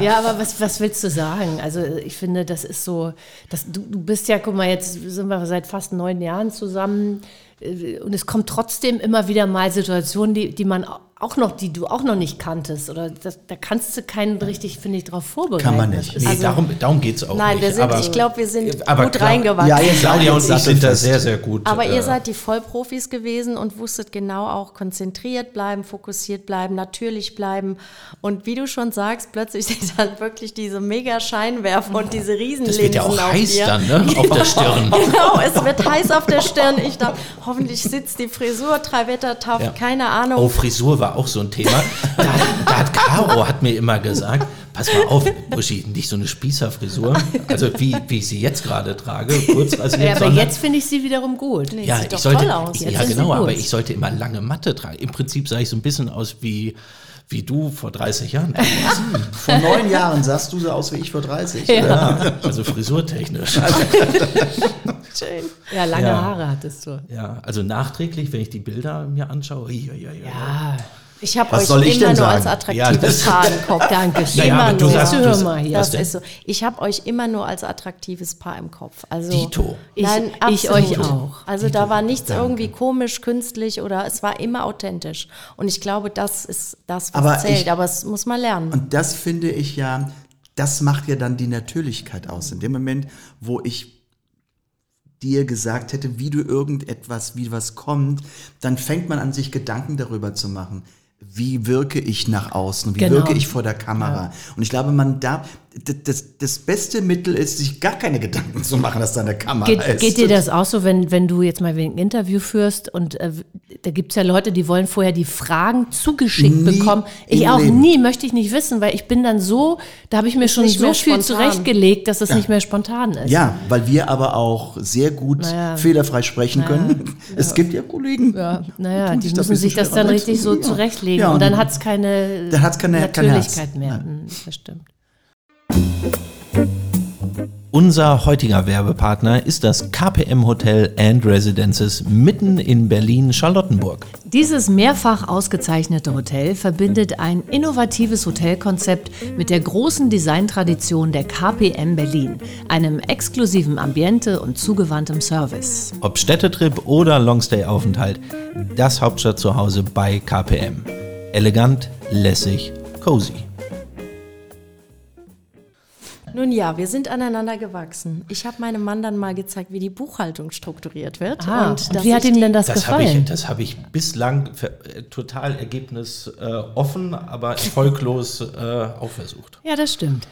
Ja, aber was, was willst du sagen? Also ich finde, das ist so, das, du, du bist ja, guck mal, jetzt sind wir seit fast neun Jahren zusammen äh, und es kommt trotzdem immer wieder mal Situationen, die, die man auch noch, die du auch noch nicht kanntest. Oder das, da kannst du keinen richtig, finde ich, drauf vorbereiten. Kann man nicht. Nee, darum, darum geht es auch Nein, nicht. aber, ich glaube, wir sind aber gut klar- reingewachsen. Ja, jetzt Claudia und ich Sattelfest. sind da sehr, sehr gut. Aber äh, ihr seid die Vollprofis gewesen und wusstet genau auch konzentriert bleiben, fokussiert bleiben, natürlich bleiben. Und wie du schon sagst, plötzlich sind dann wirklich diese mega Scheinwerfer und diese Riesenlinsen Das wird ja auch heiß dir. dann, ne? Auf der Stirn. Genau, es wird heiß auf der Stirn. Ich dachte, hoffentlich sitzt die Frisur, drei Wettertaft, Ja. keine Ahnung. Oh, Frisur war auch so ein Thema. Da, da hat Caro hat mir immer gesagt, pass mal auf, Buschi, nicht so eine Spießerfrisur. Also wie, wie ich sie jetzt gerade trage, kurz rasiert. Ja, aber sondern- jetzt finde ich sie wiederum gut. Nee, ja, sieht ich doch sollte, toll aus. Ich, Jetzt ja genau, aber ich sollte immer lange Matte tragen. Im Prinzip sah ich so ein bisschen aus wie, wie du vor 30 Jahren. Vor neun Jahren sahst du so aus wie ich vor 30. ja, also frisurtechnisch. Schön. Ja, lange Ja. Haare hattest du. Ja, also nachträglich, wenn ich die Bilder mir anschaue. ui, ui, ui. Ja, Ich habe euch soll ich immer nur sagen? als Ja, attraktives das- Paar im Kopf. danke schön. Naja, immer nur. sagst, hör mal hier. Das ist so. Ich habe euch immer nur als attraktives Paar im Kopf. Also, Dito. Ich- Nein, ich absolut. euch auch. Also da war nichts irgendwie komisch, künstlich oder es war immer authentisch. Und ich glaube, das ist das, was Aber zählt. ich- Aber es muss man lernen. Und das finde ich ja, das macht ja dann die Natürlichkeit aus. In dem Moment, wo ich dir gesagt hätte, wie du irgendetwas, wie was kommt, dann fängt man an, sich Gedanken darüber zu machen. Wie wirke ich nach außen? Wie Genau. wirke ich vor der Kamera? Und ich glaube, man darf, das, das beste Mittel ist, sich gar keine Gedanken zu machen, dass da eine Kamera Geht, ist. geht dir das auch so, wenn, wenn du jetzt mal ein Interview führst und äh, da gibt es ja Leute, die wollen vorher die Fragen zugeschickt Nie bekommen. Ich auch Leben. nie, möchte ich nicht wissen, weil ich bin dann so, da habe ich mir schon so viel zurechtgelegt, dass es nicht mehr spontan ist. Ja, weil wir aber auch sehr gut Naja. fehlerfrei sprechen können. Es gibt ja Kollegen. Ja, naja, die sich das müssen sich das dann richtig so Ja. zurechtlegen Ja, und und dann hat es keine, Dann hat's keine-. Natürlichkeit mehr. Hm, Das stimmt. Unser heutiger Werbepartner ist das KPM Hotel and Residences mitten in Berlin-Charlottenburg. Dieses mehrfach ausgezeichnete Hotel verbindet ein innovatives Hotelkonzept mit der großen Designtradition der KPM Berlin, einem exklusiven Ambiente und zugewandtem Service. Ob Städtetrip oder Longstay-Aufenthalt, das Hauptstadt zu Hause bei KPM. Elegant, lässig, cozy. Nun ja, wir sind aneinander gewachsen. Ich habe meinem Mann dann mal gezeigt, wie die Buchhaltung strukturiert wird. Ah, und, dass wie hat ich ihm die- denn das, Das habe ich, gefallen? das hab ich bislang ver- äh, total ergebnis äh, offen, aber erfolglos äh, auch versucht. Ja, das stimmt.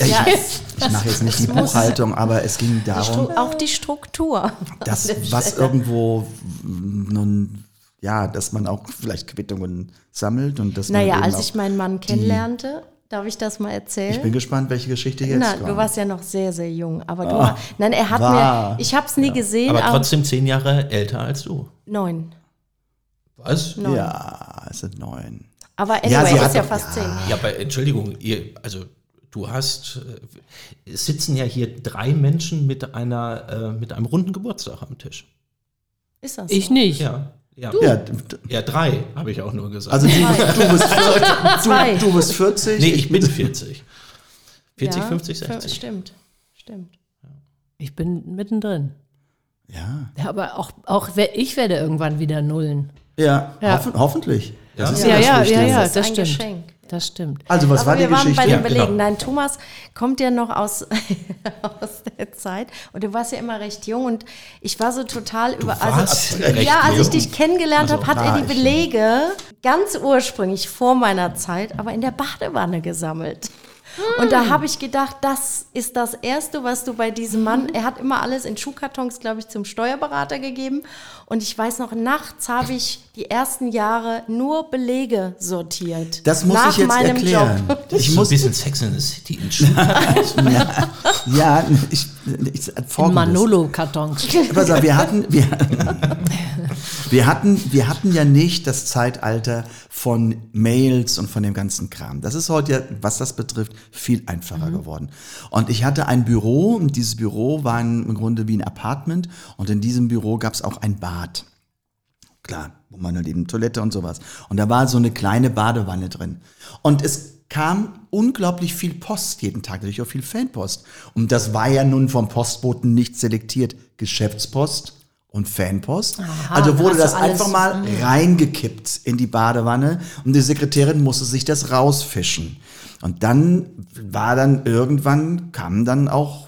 Ja, Ich mache jetzt nicht die Buchhaltung, aber es ging darum, Stru- auch die Struktur. der was irgendwo mm, nun, ja, dass man auch vielleicht Quittungen sammelt und dass man Naja, als auch, ich meinen Mann kennenlernte, darf ich das mal erzählen? ich bin gespannt, welche Geschichte jetzt Na, kommt. du warst ja noch sehr, sehr jung. Aber du, nein, er hat war. mir, ich habe es nie gesehen, Aber aber, trotzdem zehn Jahre älter als du. neun. Was? neun. ja, es sind neun. Aber Ja, anyway, sie er hat ist ja doch- fast ja. zehn. Ja, aber Entschuldigung, ihr, also du hast, äh, es sitzen ja hier drei Menschen mit einer, äh, mit einem runden Geburtstag am Tisch. Ist das Ich so? nicht. Ja, ja. Ja, Ja, drei, habe ich auch nur gesagt. also du, du, bist, Zwei. du, du bist 40. nee, ich bin 40. 40, Ja, 50, fün- 60. Stimmt, stimmt. Ich bin mittendrin. Ja, Ja, aber auch, auch ich werde irgendwann wieder nullen. ja, Ja. Hoffen, hoffentlich. Das Ja. ist Ja, das ja, Wichtige. ja, ja, Das ist das ein stimmt. Geschenk. Das stimmt. Also, was Aber war die wir waren Geschichte? bei den Ja, Belegen. genau. Nein, Thomas kommt ja noch aus, aus der Zeit und du warst ja immer recht jung und ich war so total über. warst also, recht ja, als ich dich kennengelernt Also, habe, hat er die. Belege ganz ursprünglich vor meiner Zeit, aber in der Badewanne gesammelt. Und da habe ich gedacht, das ist das Erste, was du bei diesem Mann, er hat immer alles in Schuhkartons, glaube ich, zum Steuerberater gegeben. Und ich weiß noch, nachts habe ich die ersten Jahre nur Belege sortiert. Das muss nach ich jetzt meinem erklären. Job. Ich ist so ein muss, bisschen Sex in the City in Schuhen. ja, ich, ich. Manolo-Kartons. Pass auf, wir hatten, wir, wir hatten, wir hatten ja nicht das Zeitalter von Mails und von dem ganzen Kram. Das ist heute ja, was das betrifft, viel einfacher geworden. Und ich hatte ein Büro und dieses Büro war im Grunde wie ein Apartment und in diesem Büro gab es auch ein Bad. Klar, wo man halt eben Toilette und sowas. Und da war so eine kleine Badewanne drin. Und es kam unglaublich viel Post jeden Tag, natürlich auch viel Fanpost. Und das war ja nun vom Postboten nicht selektiert. Geschäftspost und Fanpost. also wurde hast das einfach mal reingekippt in die Badewanne und die Sekretärin musste sich das rausfischen. Und dann war dann irgendwann, kamen dann auch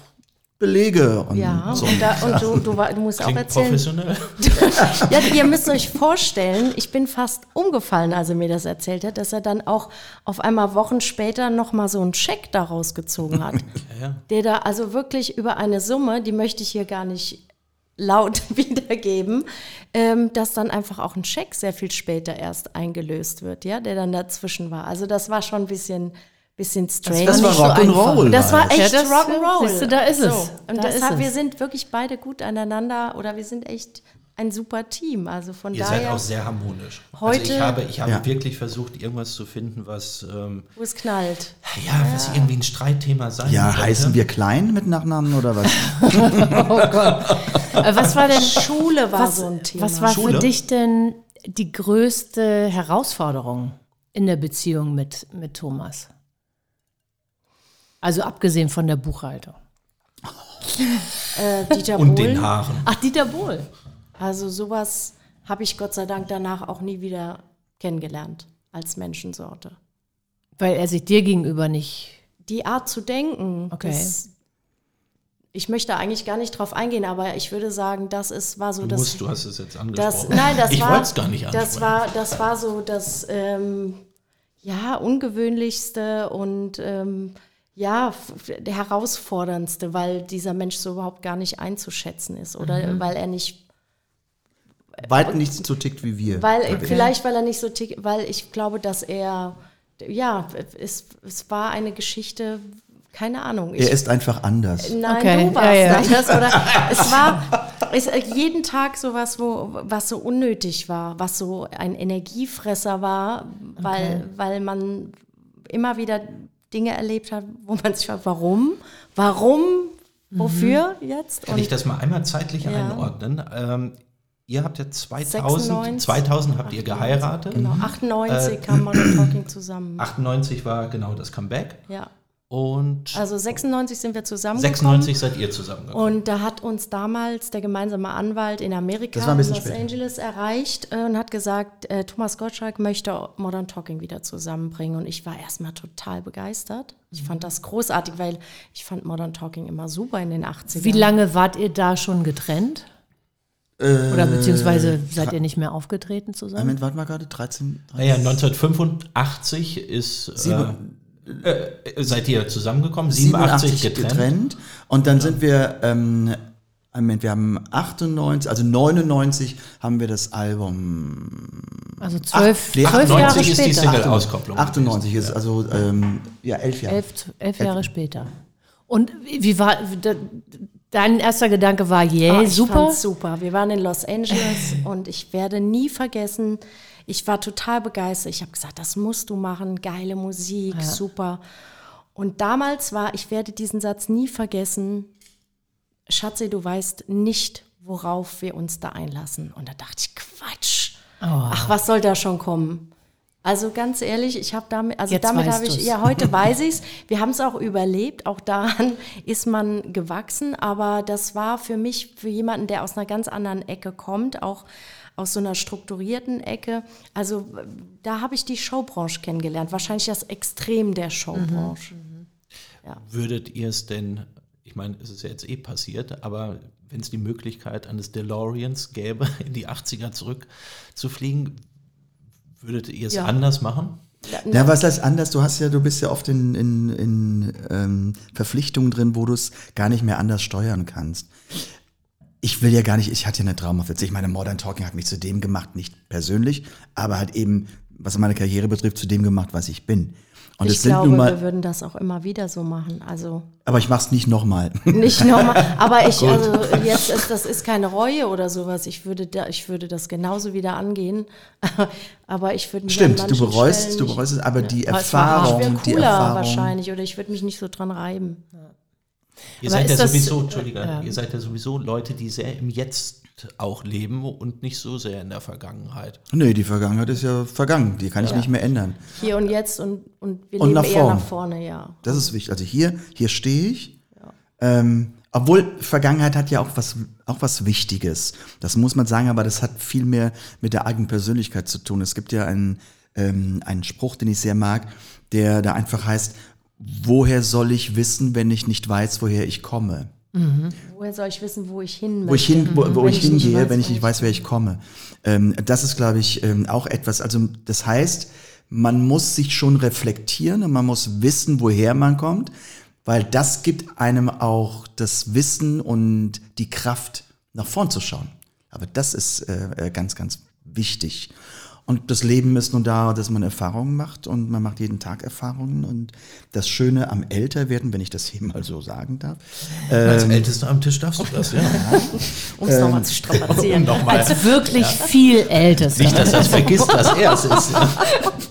Belege und Ja, so. und, da, und du, du, war- du musst auch Klingt erzählen. professionell. Ja, ihr müsst euch vorstellen, ich bin fast umgefallen, als er mir das erzählt hat, dass er dann auch auf einmal Wochen später nochmal so einen Scheck daraus gezogen hat. ja. Der da also wirklich über eine Summe, die möchte ich hier gar nicht laut wiedergeben, ähm, dass dann einfach auch ein Scheck sehr viel später erst eingelöst wird, ja, der dann dazwischen war. Also das war schon ein bisschen, bisschen strange. Das war nicht so Rock'n'Roll. Das war echt Ja, das- Rock'n'Roll. siehst du, da ist es. So. Und Da deshalb, ist es. wir sind wirklich beide gut aneinander oder wir sind echt ein super Team. Also von Ihr daher, seid auch sehr harmonisch. also Heute- ich habe, ich habe Ja. wirklich versucht, irgendwas zu finden, was, ähm, wo es knallt. ja, was irgendwie ein Streitthema sein Ja, sollte. heißen wir Klein mit Nachnamen oder was? Äh, Was war denn Schule war was, so ein Thema. was war Schule? für dich denn die größte Herausforderung in der Beziehung mit, mit Thomas? Also abgesehen von der Buchhaltung. äh, Dieter Und Bohlen. den Haaren. Ach, Dieter Bohl. Also sowas habe ich Gott sei Dank danach auch nie wieder kennengelernt als Menschensorte. Weil er sich dir gegenüber nicht. Die Art zu denken, Okay. das, ich möchte eigentlich gar nicht drauf eingehen, aber ich würde sagen, das ist, war so Du das. musst, du hast es jetzt das angesprochen. nein, das ich war. wollte es gar nicht ansprechen. das war, das war so das ähm, ja, ungewöhnlichste und ähm, ja, der herausforderndste, weil dieser Mensch so überhaupt gar nicht einzuschätzen ist oder Mhm. weil er nicht Weit nicht so tickt wie wir. Weil vielleicht, weil er nicht so tick, weil ich glaube, dass er, ja, es, es war eine Geschichte, keine Ahnung. Ich, er ist einfach anders. nein, Okay, du warst ja, ja. anders. Oder es war es, jeden Tag sowas, wo, was so unnötig war, was so ein Energiefresser war, weil, weil man immer wieder Dinge erlebt hat, wo man sich fragt, warum? Warum? Wofür jetzt? Kann ich das mal einmal zeitlich Ja. einordnen? Ähm, ihr habt ja 2000, 96, 2000 habt ihr geheiratet. Genau, 98 kam Modern Talking zusammen. 98 war genau das Comeback. Ja. Und Also 96 sind wir zusammengekommen. 96 seid ihr zusammengekommen. Und da hat uns damals der gemeinsame Anwalt in Amerika, in Los später. Angeles, erreicht äh, und hat gesagt, äh, Thomas Gottschalk möchte Modern Talking wieder zusammenbringen. Und ich war erstmal total begeistert. Ich fand das großartig, weil ich fand Modern Talking immer super in den 80ern. Wie lange wart ihr da schon getrennt? Oder beziehungsweise seid ihr nicht mehr aufgetreten zusammen? Moment, warte mal gerade, 13, 13 Naja, 1985 ist, äh, Sieben- äh, seid ihr zusammengekommen, 87, 87 getrennt. getrennt. Und dann sind wir, ähm, Moment, wir haben 98, also 99 haben wir das Album. Also zwölf, Ach, nee, zwölf Jahre 98 ist die später. Single-Auskopplung. 98 ist also, ähm, ja, elf Jahre. Elf, elf Jahre später. Und wie war, de- dein erster Gedanke war, yeah, Oh, super. fand's super. Wir waren in Los Angeles und ich werde nie vergessen, ich war total begeistert. Ich habe gesagt, das musst du machen, geile Musik, super. Und damals war, ich werde diesen Satz nie vergessen, Schatze, du weißt nicht, worauf wir uns da einlassen. Und da dachte ich, Quatsch. Ach, was soll da schon kommen? Also ganz ehrlich, ich habe damit, also Jetzt damit habe ich, du's. ja, heute weiß ich's. Wir haben es auch überlebt, auch daran ist man gewachsen, aber das war für mich, für jemanden, der aus einer ganz anderen Ecke kommt, auch aus so einer strukturierten Ecke. Also da habe ich die Showbranche kennengelernt, wahrscheinlich das Extrem der Showbranche. Würdet ihr es denn, ich meine, es ist ja jetzt eh passiert, aber wenn es die Möglichkeit eines DeLoreans gäbe, in die 80er zurückzufliegen, würdet ihr es Ja. anders machen? Na, was heißt anders? Du hast ja, du bist ja oft in, in, in ähm, Verpflichtungen drin, wo du es gar nicht mehr anders steuern kannst. Ich will ja gar nicht, ich hatte ja eine Traumhaft. Ich meine, Modern Talking hat mich zu dem gemacht, nicht persönlich, aber hat eben, was meine Karriere betrifft, zu dem gemacht, was ich bin. Und ich es sind glaube, mal, wir würden das auch immer wieder so machen. Also aber ich mach's nicht nochmal. nicht nochmal. Aber ich, also jetzt ist, das ist keine Reue oder sowas. Ich würde, da, ich würde das genauso wieder angehen. Aber ich würde Stimmt, du bereust, Stellen du bereust es, aber die Aber es war hart. Ich Erfahrung, wäre die cooler Erfahrung. wahrscheinlich oder ich würde mich nicht so dran reiben. Ihr Aber seid ja das- sowieso, Entschuldige, ja. ihr seid ja sowieso Leute, die sehr im Jetzt auch leben und nicht so sehr in der Vergangenheit. Nee, die Vergangenheit ist ja vergangen, die kann ich nicht mehr ändern. Hier und jetzt und, und wir Und leben nach eher nach vorne, ja. Das ist wichtig. Also hier, hier stehe ich. Ähm, obwohl Vergangenheit hat ja auch was, auch was Wichtiges. Das muss man sagen, aber das hat viel mehr mit der eigenen Persönlichkeit zu tun. Es gibt ja einen, ähm, einen Spruch, den ich sehr mag, der da einfach heißt, woher soll ich wissen, wenn ich nicht weiß, woher ich komme? Woher soll ich wissen, wo ich hin wo ich, möchte? hin, wo, wo Wenn ich nicht hingehe, weiß, wenn ich nicht weiß, wer ich komme. Ähm, das ist, glaube ich, ähm, auch etwas, also das heißt, man muss sich schon reflektieren und man muss wissen, woher man kommt, weil das gibt einem auch das Wissen und die Kraft, nach vorn zu schauen. Aber das ist äh, äh, ganz, ganz wichtig. Und das Leben ist nun da, dass man Erfahrungen macht und man macht jeden Tag Erfahrungen. Und das Schöne am Älterwerden, wenn ich das hier mal so sagen darf, Als Ältester am Tisch darfst du das, ja. Um es nochmal zu strapazieren. Nochmal. Als wirklich viel Ältester. Nicht, dass das vergisst, dass er es ist. Ja.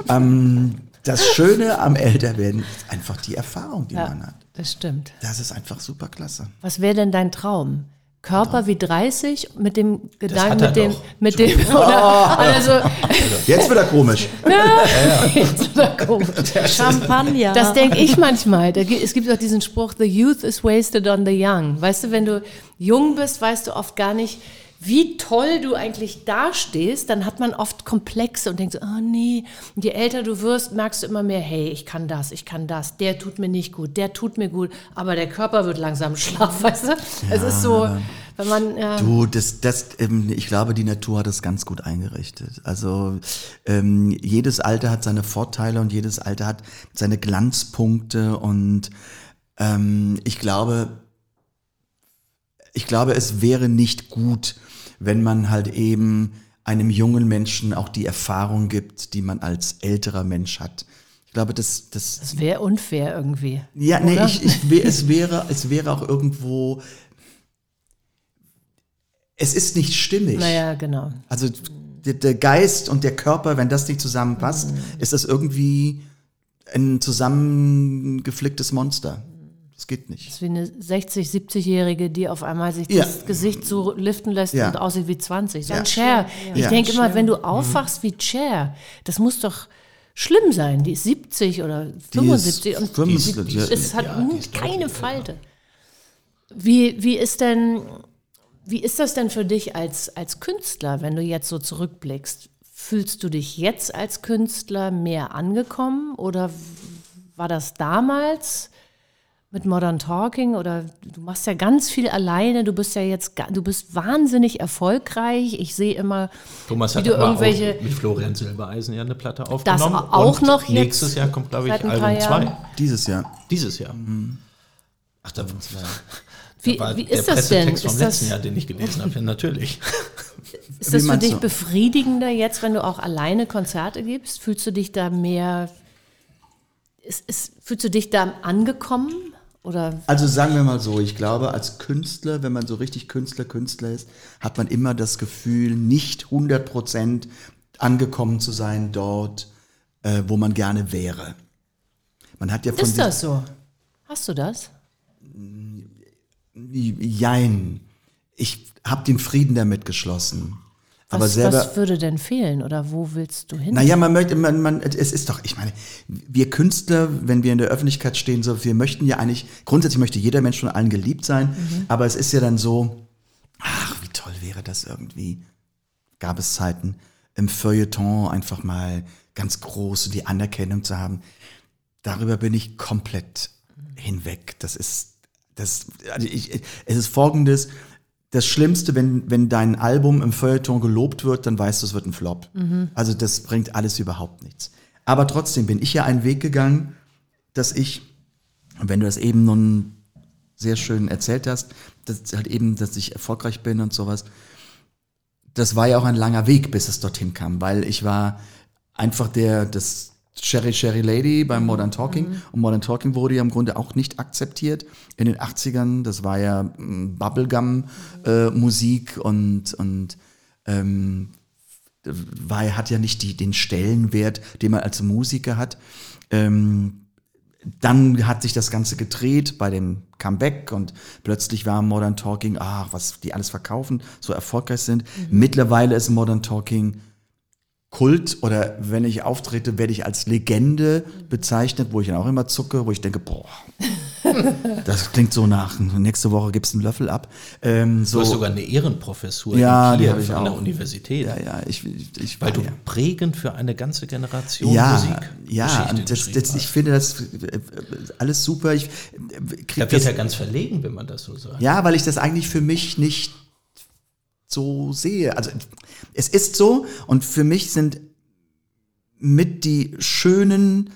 ähm, das Schöne am Älterwerden ist einfach die Erfahrung, die man hat. Das stimmt. Das ist einfach super klasse. Was wäre denn dein Traum? Körper wie 30 mit dem Gedanken, er mit dem, doch. mit dem, oder, also, Jetzt wird er komisch. Champagner. das denke ich manchmal. Es gibt auch diesen Spruch, the youth is wasted on the young. Weißt du, wenn du jung bist, weißt du oft gar nicht, wie toll du eigentlich dastehst, dann hat man oft Komplexe und denkt so, oh nee. Und je älter du wirst, merkst du immer mehr, hey, ich kann das, ich kann das, der tut mir nicht gut, der tut mir gut, aber der Körper wird langsam schlaff, weißt du? es ist so, wenn man, ja, Du, das, das, ähm, ich glaube, die Natur hat das ganz gut eingerichtet. Also ähm, jedes Alter hat seine Vorteile und jedes Alter hat seine Glanzpunkte und ähm, ich glaube, ich glaube, es wäre nicht gut, wenn man halt eben einem jungen Menschen auch die Erfahrung gibt, die man als älterer Mensch hat. Ich glaube, das, das, das wäre unfair irgendwie. ja, nee, Oder? ich, ich, wär- es, wäre, es wäre auch irgendwo. Es ist nicht stimmig. Naja, genau. Also der, der Geist und der Körper, wenn das nicht zusammenpasst, ist das irgendwie ein zusammengeflicktes Monster. Das geht nicht. Das ist wie eine 60-, 70-Jährige, die auf einmal sich Ja. das Gesicht so liften lässt Ja. und aussieht wie 20. So Ja. ein Cher. Ich Ja. denke immer, wenn du aufwachst wie Cher, das muss doch schlimm sein. Die ist 70 oder 75 und 75, die, ja. es hat keine Falte. Wie, wie ist denn, wie ist das denn für dich als, als Künstler, wenn du jetzt so zurückblickst? Fühlst du dich jetzt als Künstler mehr angekommen oder war das damals? Mit Modern Talking oder du machst ja ganz viel alleine, du bist ja jetzt, ga- du bist wahnsinnig erfolgreich. Ich sehe immer, Thomas Wie hat du irgendwelche- auch mit Florian Silbereisen ja eine Platte aufgenommen. auch und noch jetzt Nächstes Jahr kommt, glaube ich, Album Jahren. 2. Dieses Jahr. Dieses Jahr. Ach, da, wie, war wie der ist das denn? Pressetext vom Ist letzten das, Jahr, den ich gelesen habe, ja, natürlich. ist das für dich du? befriedigender jetzt, wenn du auch alleine Konzerte gibst? Fühlst du dich da mehr, ist, ist, fühlst du dich da angekommen? Oder Also sagen wir mal so, ich glaube, als Künstler, wenn man so richtig Künstler, Künstler ist, hat man immer das Gefühl, nicht 100% angekommen zu sein dort, äh, wo man gerne wäre. Man hat ja von ist das so? Hast du das? Jein. Ich habe den Frieden damit geschlossen. Aber Was, selber. was würde denn fehlen oder wo willst du hin? Naja, man möchte, man, man, es ist doch, ich meine, wir Künstler, wenn wir in der Öffentlichkeit stehen, so, wir möchten ja eigentlich, grundsätzlich möchte jeder Mensch von allen geliebt sein, aber es ist ja dann so, ach, wie toll wäre das irgendwie, gab es Zeiten, im Feuilleton einfach mal ganz groß die Anerkennung zu haben. Darüber bin ich komplett hinweg. Das ist, das, also ich, es ist folgendes, das Schlimmste, wenn, wenn dein Album im Feuilleton gelobt wird, dann weißt du, es wird ein Flop. Also das bringt alles überhaupt nichts. Aber trotzdem bin ich ja einen Weg gegangen, dass ich, wenn du das eben nun sehr schön erzählt hast, dass halt eben, dass ich erfolgreich bin und sowas, das war ja auch ein langer Weg, bis es dorthin kam, weil ich war einfach der, das Sherry Sherry Lady beim Modern Talking und Modern Talking wurde ja im Grunde auch nicht akzeptiert in den 80ern. Das war ja mm, Bubblegum-Musik und, und ähm, war, hat ja nicht die, den Stellenwert, den man als Musiker hat. Ähm, dann hat sich das Ganze gedreht bei dem Comeback und plötzlich war Modern Talking, ach, was die alles verkaufen, so erfolgreich sind. Mittlerweile ist Modern Talking Kult oder wenn ich auftrete, werde ich als Legende bezeichnet, wo ich dann auch immer zucke, wo ich denke, boah, das klingt so nach, nächste Woche gibt's einen Löffel ab. Ähm, so, Du hast sogar eine Ehrenprofessur Ja, in die Kiew habe ich an der auch. Universität. ja, ja, ich, ich, Weil du ja. prägend für eine ganze Generation ja, Musik ja, und das, das, ich finde das äh, alles super. Ich äh, krieg Da wird das, er ganz verlegen, wenn man das so sagt. Ja, weil ich das eigentlich für mich nicht so sehe. Also es ist so und für mich sind mit die schönen,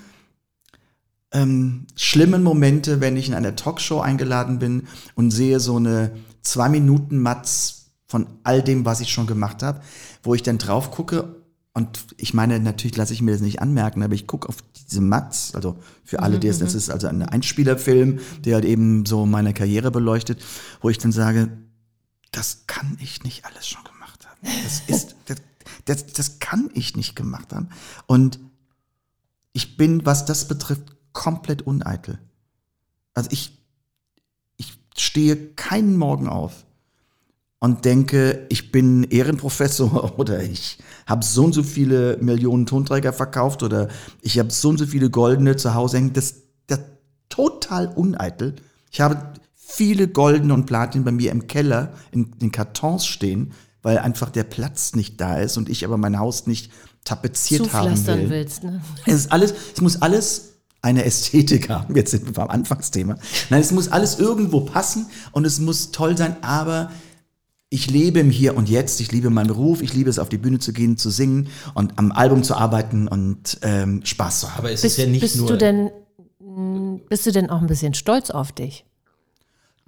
ähm, schlimmen Momente, wenn ich in einer Talkshow eingeladen bin und sehe so eine zwei Minuten Matz von all dem, was ich schon gemacht habe, wo ich dann drauf gucke und ich meine, natürlich lasse ich mir das nicht anmerken, aber ich gucke auf diese Mats, also für alle, die es, das ist also ein Einspielerfilm, der halt eben so meine Karriere beleuchtet, wo ich dann sage, das kann ich nicht alles schon gemacht haben. Das ist, das, das, das kann ich nicht gemacht haben. Und ich bin, was das betrifft, komplett uneitel. Also ich, ich stehe keinen Morgen auf und denke, ich bin Ehrenprofessor oder ich habe so und so viele Millionen Tonträger verkauft oder ich habe so und so viele goldene zu Hause hängen. Das, das total uneitel. Ich habe viele goldene und Platin bei mir im Keller in den Kartons stehen, weil einfach der Platz nicht da ist und ich aber mein Haus nicht tapeziert haben will. willst, ne? Es ist alles, es muss alles eine Ästhetik haben. Jetzt sind wir beim Anfangsthema. Nein, es muss alles irgendwo passen und es muss toll sein, aber ich lebe im Hier und Jetzt, ich liebe meinen Beruf, ich liebe es, auf die Bühne zu gehen, zu singen und am Album zu arbeiten und ähm, Spaß zu haben. Aber es Bist, ist ja nicht bist nur. du denn, mh, bist du denn auch ein bisschen stolz auf dich?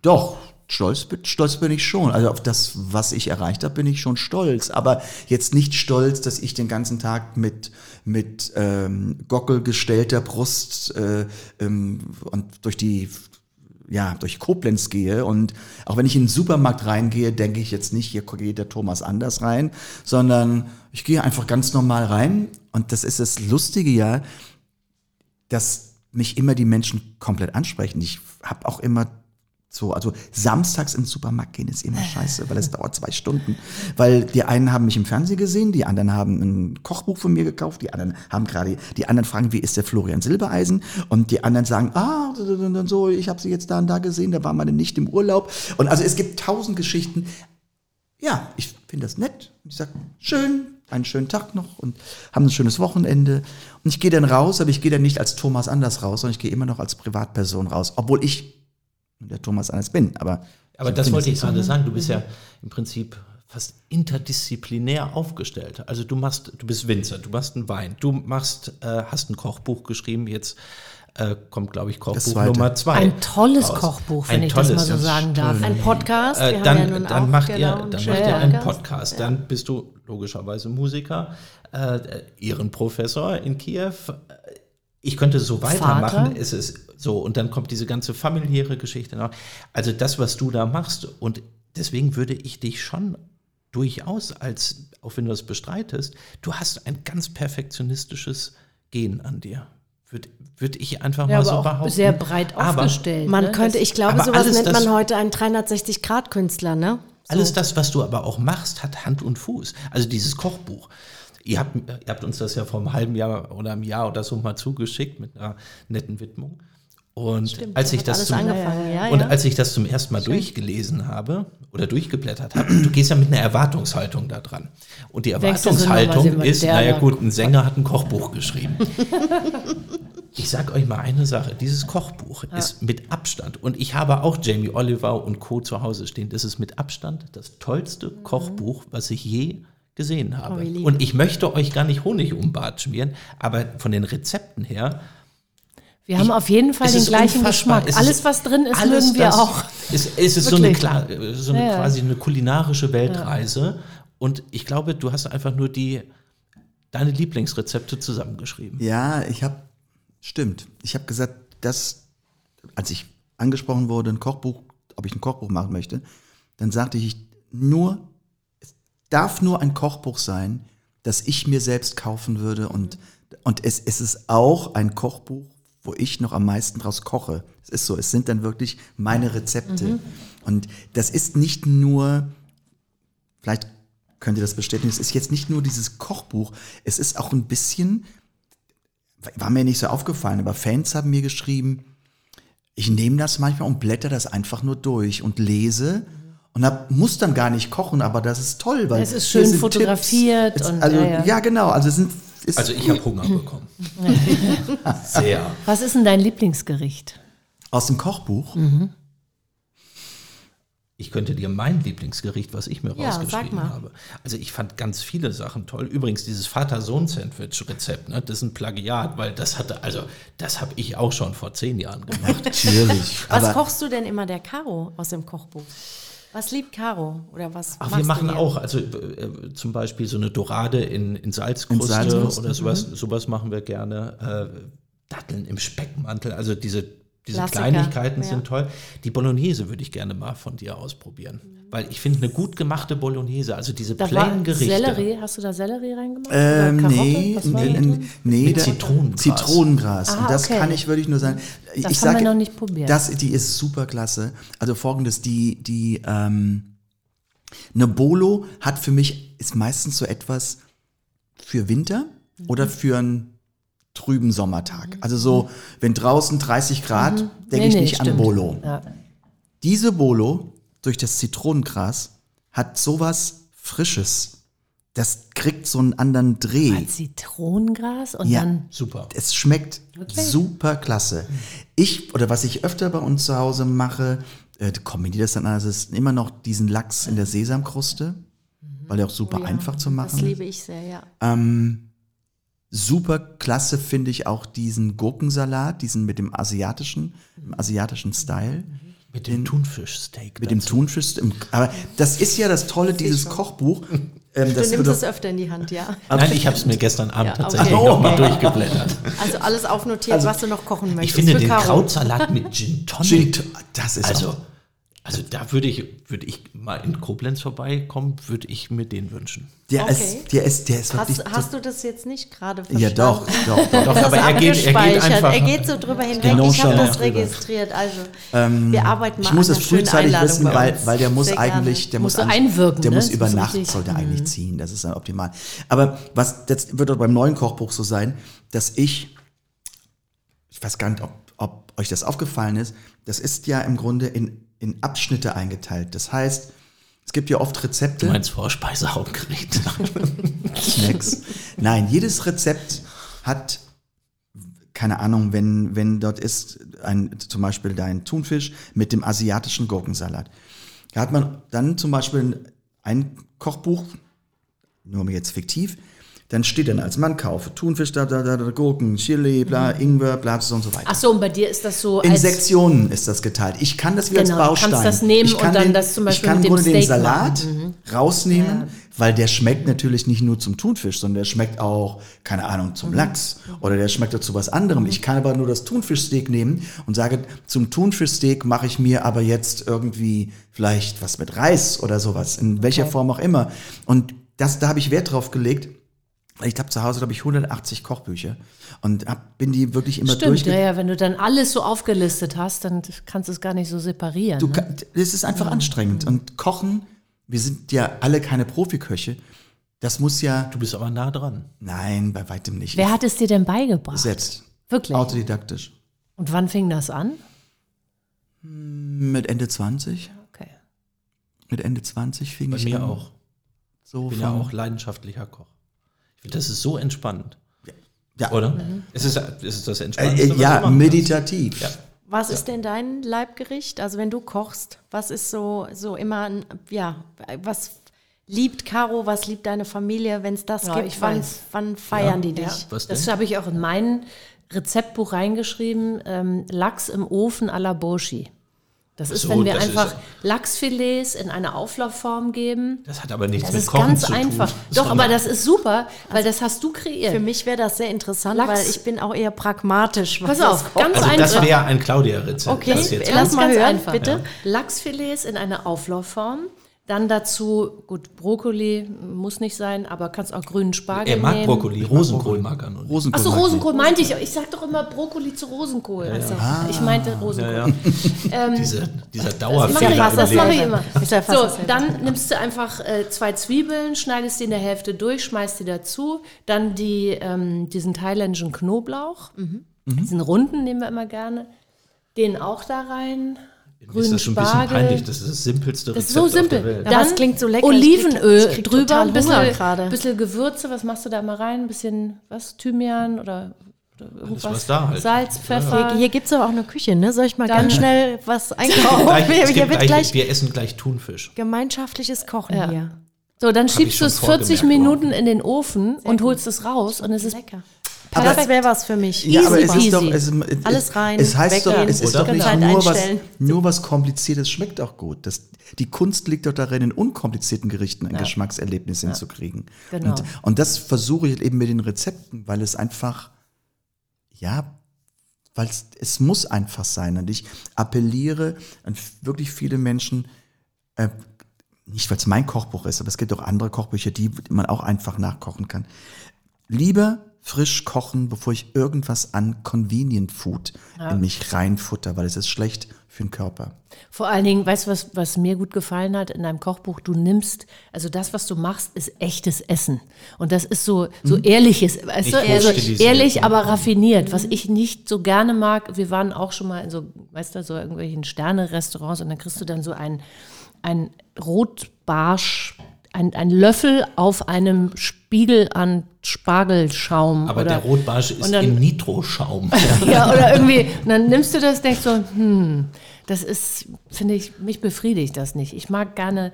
Doch, stolz, bin- stolz bin ich schon. Also auf das, was ich erreicht habe, bin ich schon stolz. Aber jetzt nicht stolz, dass ich den ganzen Tag mit, mit ähm, gockelgestellter Brust äh, ähm, und durch die ja, durch Koblenz gehe und auch wenn ich in den Supermarkt reingehe, denke ich jetzt nicht, hier geht der Thomas anders rein, sondern ich gehe einfach ganz normal rein und das ist das Lustige ja, dass mich immer die Menschen komplett ansprechen. Ich habe auch immer so, also samstags ins Supermarkt gehen ist immer scheiße, weil es dauert zwei Stunden. Weil die einen haben mich im Fernsehen gesehen, die anderen haben ein Kochbuch von mir gekauft, die anderen haben gerade, die anderen fragen, wie ist der Florian Silbereisen? Und die anderen sagen, ah, so, ich habe sie jetzt da und da gesehen, da war meine nicht im Urlaub. Und also es gibt tausend Geschichten. Ja, ich finde das nett. Ich sage, schön, einen schönen Tag noch und haben ein schönes Wochenende. Und ich gehe dann raus, aber ich gehe dann nicht als Thomas Anders raus, sondern ich gehe immer noch als Privatperson raus, obwohl ich der Thomas Anders bin. Aber, Aber das wollte ich gerade sagen. Du bist ja im Prinzip fast interdisziplinär aufgestellt. Also du machst, du bist Winzer, du machst einen Wein, du machst, äh, hast ein Kochbuch geschrieben. Jetzt äh, kommt, glaube ich, Kochbuch zweite. Nummer zwei. Ein tolles raus. Kochbuch, Ein wenn ich das mal tolles, so ja. sagen darf. Ein Podcast. Äh, wir dann, haben ja nun dann auch, macht genau, ihr, einen dann macht ihr einen Podcast. Podcast. Dann bist du logischerweise Musiker, äh, Ehrenprofessor in Kiew. Ich könnte so weitermachen. Vater. Es ist so und dann kommt diese ganze familiäre Geschichte noch. Also das, was du da machst und deswegen würde ich dich schon durchaus als, auch wenn du das bestreitest, du hast ein ganz perfektionistisches Gen an dir. Würde würd ich einfach Ja, mal aber so auch behaupten. sehr breit Aber aufgestellt. Man ne? könnte, ich glaube, aber sowas nennt man heute einen 360-Grad-Künstler, ne? Alles das, was du aber auch machst, hat Hand und Fuß. Also dieses Kochbuch. Ihr habt, ihr habt uns das ja vor einem halben Jahr oder einem Jahr oder so mal zugeschickt mit einer netten Widmung. Und als ich das zum, ja, und ja. als ich das zum ersten Mal durchgelesen habe oder durchgeblättert habe, du gehst ja mit einer Erwartungshaltung da dran. Und die Erwartungshaltung ist, naja gut, ein Sänger hat ein Kochbuch geschrieben. Ich sag euch mal eine Sache, dieses Kochbuch ist mit Abstand, und ich habe auch Jamie Oliver und Co. zu Hause stehen, das ist mit Abstand das tollste Kochbuch, was ich je gesehen habe. Oh, und ich möchte euch gar nicht Honig um den Bart schmieren, aber von den Rezepten her, Wir haben auf jeden Fall den ist gleichen unfassbar. Geschmack. Es alles, was drin ist, alles mögen wir auch. Es, es ist so eine, klar, so eine Ja, ja. quasi eine kulinarische Weltreise. Und ich glaube, du hast einfach nur die deine Lieblingsrezepte zusammengeschrieben. Ja, ich habe, stimmt. Ich habe gesagt, dass, als ich angesprochen wurde, ein Kochbuch, ob ich ein Kochbuch machen möchte, dann sagte ich nur, darf nur ein Kochbuch sein, das ich mir selbst kaufen würde und, und es, es ist auch ein Kochbuch, wo ich noch am meisten draus koche. Es ist so, es sind dann wirklich meine Rezepte. Und das ist nicht nur, vielleicht könnt ihr das bestätigen, es ist jetzt nicht nur dieses Kochbuch, es ist auch ein bisschen, war mir nicht so aufgefallen, aber Fans haben mir geschrieben, ich nehme das manchmal und blätter das einfach nur durch und lese und hab, muss dann gar nicht kochen, aber das ist toll, weil Es ist schön fotografiert Tipps. Es- und- also, ja, ja, ja. genau, also es sind ist, Also ich habe Hunger bekommen. Sehr. Was ist denn dein Lieblingsgericht? aus dem Kochbuch. Ich könnte dir mein Lieblingsgericht, was ich mir Ja, rausgeschrieben habe. Also ich fand ganz viele Sachen toll. Übrigens dieses Vater-Sohn-Sandwich-Rezept, ne, das ist ein Plagiat, weil das hatte, also das habe ich auch schon vor zehn Jahren gemacht. Natürlich. Was aber kochst du denn immer der Caro aus dem Kochbuch? Was liebt Caro? Oder was Ach, wir machen auch, also äh, zum Beispiel so eine Dorade in, in Salzkruste, In Salzkruste, oder sowas, sowas machen wir gerne. Äh, Datteln im Speckmantel, also diese, diese Klassiker, Kleinigkeiten ja. sind toll. Die Bolognese würde ich gerne mal von dir ausprobieren. Weil ich finde, eine gut gemachte Bolognese, also diese Da plain Gerichte. Sellerie, hast du da Sellerie reingemacht? Ähm, Oder Karotte? nee, nee, nee, Mit da- Zitronengras. Zitronengras. Ah, Und das okay. kann ich wirklich nur sagen. Das ich haben sage, wir noch nicht probiert. Das, die ist super klasse. Also folgendes, die, die, ähm, eine Bolo hat für mich, ist meistens so etwas für Winter Mhm. oder für einen trüben Sommertag. Also so, wenn draußen 30 Grad, denke Mhm. Nee, ich nee, nicht stimmt. an Bolo. Ja. Diese Bolo durch das Zitronengras hat sowas Frisches. Das kriegt so einen anderen Dreh. Zitronengras und Ja. dann Super. Es schmeckt super klasse. Ich, oder was ich öfter bei uns zu Hause mache, äh, kombiniere das dann an, das ist immer noch diesen Lachs in der Sesamkruste, weil der auch super Oh ja, einfach zu Das machen. liebe ich sehr, ja. Ähm, super klasse finde ich auch diesen Gurkensalat, diesen mit dem asiatischen, im asiatischen Style. Mit dem Thunfischsteak. Mit dem Thunfisch. im- Aber das ist ja das Tolle, dieses Kochbuch. Ähm, Du das nimmst es öfter in die Hand, ja. Nein, ich habe es mir gestern Abend Ja, tatsächlich okay. noch mal durchgeblättert. Also alles aufnotiert, was du noch kochen möchtest. Ich finde den. Krautsalat mit Gin Tonic. Gin das ist also, auch- also da würde ich, würde ich mal in Koblenz vorbeikommen, würde ich mir den wünschen. der, Okay. ist, der ist, der ist wirklich. Hast, hast du das jetzt nicht gerade ja, verstanden? doch, doch, doch. Doch, Das aber er geht, er geht einfach. Er geht so drüber hinweg. Genau Ich habe das drüber. registriert. Also, wir arbeiten mal Ich muss es frühzeitig Einladung wissen, weil, weil der muss Sehr eigentlich, der muss, eigentlich- einwirken, der ne? muss über muss Nacht richtig- sollte eigentlich ziehen. Das ist dann optimal. Aber was das wird auch beim neuen Kochbuch so sein, dass ich, ich weiß gar nicht, ob, ob euch das aufgefallen ist, das ist ja im Grunde in, in Abschnitte eingeteilt. Das heißt, es gibt ja oft Du Rezepte. meinst Vorspeisehauptgerät. Snacks. Nein, jedes Rezept hat, keine Ahnung, wenn, wenn dort ist ein, zum Beispiel dein Thunfisch mit dem asiatischen Gurkensalat. Da hat man dann zum Beispiel ein Kochbuch, nur jetzt fiktiv, dann steht dann als Mann kaufe Thunfisch, da, da, da, Gurken, Chili, bla, Ingwer, bla, so und so weiter. Ach so, und bei dir ist das so In Sektionen ist das geteilt. Ich kann das wieder Genau, als kannst Baustein. das nehmen ich kann und dann das zum Beispiel Ich kann mit dem Grunde den Steak Salat machen. rausnehmen, weil der schmeckt natürlich nicht nur zum Thunfisch, sondern der schmeckt auch, keine Ahnung, zum Mhm. Lachs oder der schmeckt zu was anderem. Ich kann aber nur das Thunfischsteak nehmen und sage, zum Thunfischsteak mache ich mir aber jetzt irgendwie vielleicht was mit Reis oder sowas, in welcher Form auch immer. Und das, da habe ich Wert drauf gelegt. Weil Ich habe zu Hause, glaube ich, 180 Kochbücher und hab, bin die wirklich immer Stimmt, durchge ja, ja, wenn du dann alles so aufgelistet hast, dann kannst du es gar nicht so separieren. Du, ne? es ist einfach anstrengend. Und Kochen, wir sind ja alle keine Profiköche. Das muss ja. Du bist aber nah dran. Nein, bei weitem nicht. Wer hat es dir denn beigebracht? selbst? Wirklich? Autodidaktisch. Und wann fing das an? Mit Ende 20. Okay. Mit Ende 20 fing Bei ich mir an. auch. So Ich bin ja auch leidenschaftlicher Koch. Das ist so entspannend. Ja, Oder? Es, ist, es ist das äh, Entspannendste, äh, was du ja meditativ. Ja. Was ist denn dein Leibgericht? Also wenn du kochst, was ist so, so immer, ein- ja, was liebt Caro, was liebt deine Familie, wenn es das Ja, gibt? ich wann, weiß. wann feiern die dich? Das habe ich auch in mein Rezeptbuch reingeschrieben. Ähm, Lachs im Ofen à la Boshi. Das ist, so, wenn wir das ist- einfach Lachsfilets in eine Auflaufform geben. Das hat aber nichts Das mit ist Kochen ganz zu tun. einfach. Doch, aber das ist super, weil das hast du kreiert. Für mich wäre das sehr interessant, Lachs. weil ich bin auch eher pragmatisch. was Pass das auf, ganz Also das einfach. wäre ein Claudia-Rezept. Okay, das jetzt lass Ganz, mal ganz hören, einfach. bitte. Lachsfilets in eine Auflaufform. Dann dazu, gut, Brokkoli muss nicht sein, aber kannst auch grünen Spargel er mag nehmen. Brokkoli, Rosenkohl mag er nur. Rosenkohl. Achso. Rosenkohl meinte ich. Ich sag doch immer Brokkoli zu Rosenkohl. Also, Ich meinte Rosenkohl. Diese, dieser Das mache ich, Dauerfehler. das mache ich immer. Ja So, dann nimmst du einfach äh, zwei Zwiebeln, schneidest die in der Hälfte durch, schmeißt die dazu. Dann die, ähm, diesen thailändischen Knoblauch. Mhm. Diesen runden nehmen wir immer gerne. Den auch da rein. Mir ist Grünen das schon ein bisschen Spargel. peinlich. Das ist das simpelste Das Rezept ist so auf der simpel. Welt. Aber es klingt so lecker. Ich Olivenöl krieg- drüber, ein bisschen, bisschen Gewürze. Was machst du da mal rein? Ein bisschen, was, Thymian oder, irgendwas? was da halt. Salz, Pfeffer. Hier, hier gibt es aber auch eine Küche, ne? Soll ich mal Dann- ganz schnell was einkaufen? Gleich, hier gibt wird gleich, gleich wir essen gleich Thunfisch. gemeinschaftliches Kochen Ja. hier. So, dann schiebst du es 40 vorgemerkt, Minuten in den Ofen und holst es raus und es ist Lecker. Das wäre was für mich. Ja, aber es Easy ist doch, es, es, Alles rein, Es heißt doch, es ist doch nicht Zeit nur was, nur was Kompliziertes schmeckt auch gut. Das, die Kunst liegt doch darin, in unkomplizierten Gerichten ein Geschmackserlebnis hinzukriegen. Genau. Und, und das versuche ich eben mit den Rezepten, weil es einfach, ja, weil es, es muss einfach sein. Und ich appelliere an wirklich viele Menschen, äh, nicht weil es mein Kochbuch ist, aber es gibt auch andere Kochbücher, die man auch einfach nachkochen kann. Lieber frisch kochen, bevor ich irgendwas an Convenient Food in mich reinfutter, weil es ist schlecht für den Körper. Vor allen Dingen, weißt du, was, was mir gut gefallen hat in deinem Kochbuch? Du nimmst, also das, was du machst, ist echtes Essen. Und das ist so, so ehrliches, weißt du, also ehrlich, ne? aber raffiniert. Was ich nicht so gerne mag, wir waren auch schon mal in so, weißt du, so irgendwelchen Sterne-Restaurants und dann kriegst du dann so ein, ein Rotbarsch, ein, ein Löffel auf einem Spiegel an Spargelschaum. Aber oder, der Rotbarsch ist und dann- im Nitroschaum. ja, oder irgendwie, und dann nimmst du das, denkst so, hm, das ist, finde ich, mich befriedigt das nicht. Ich mag gerne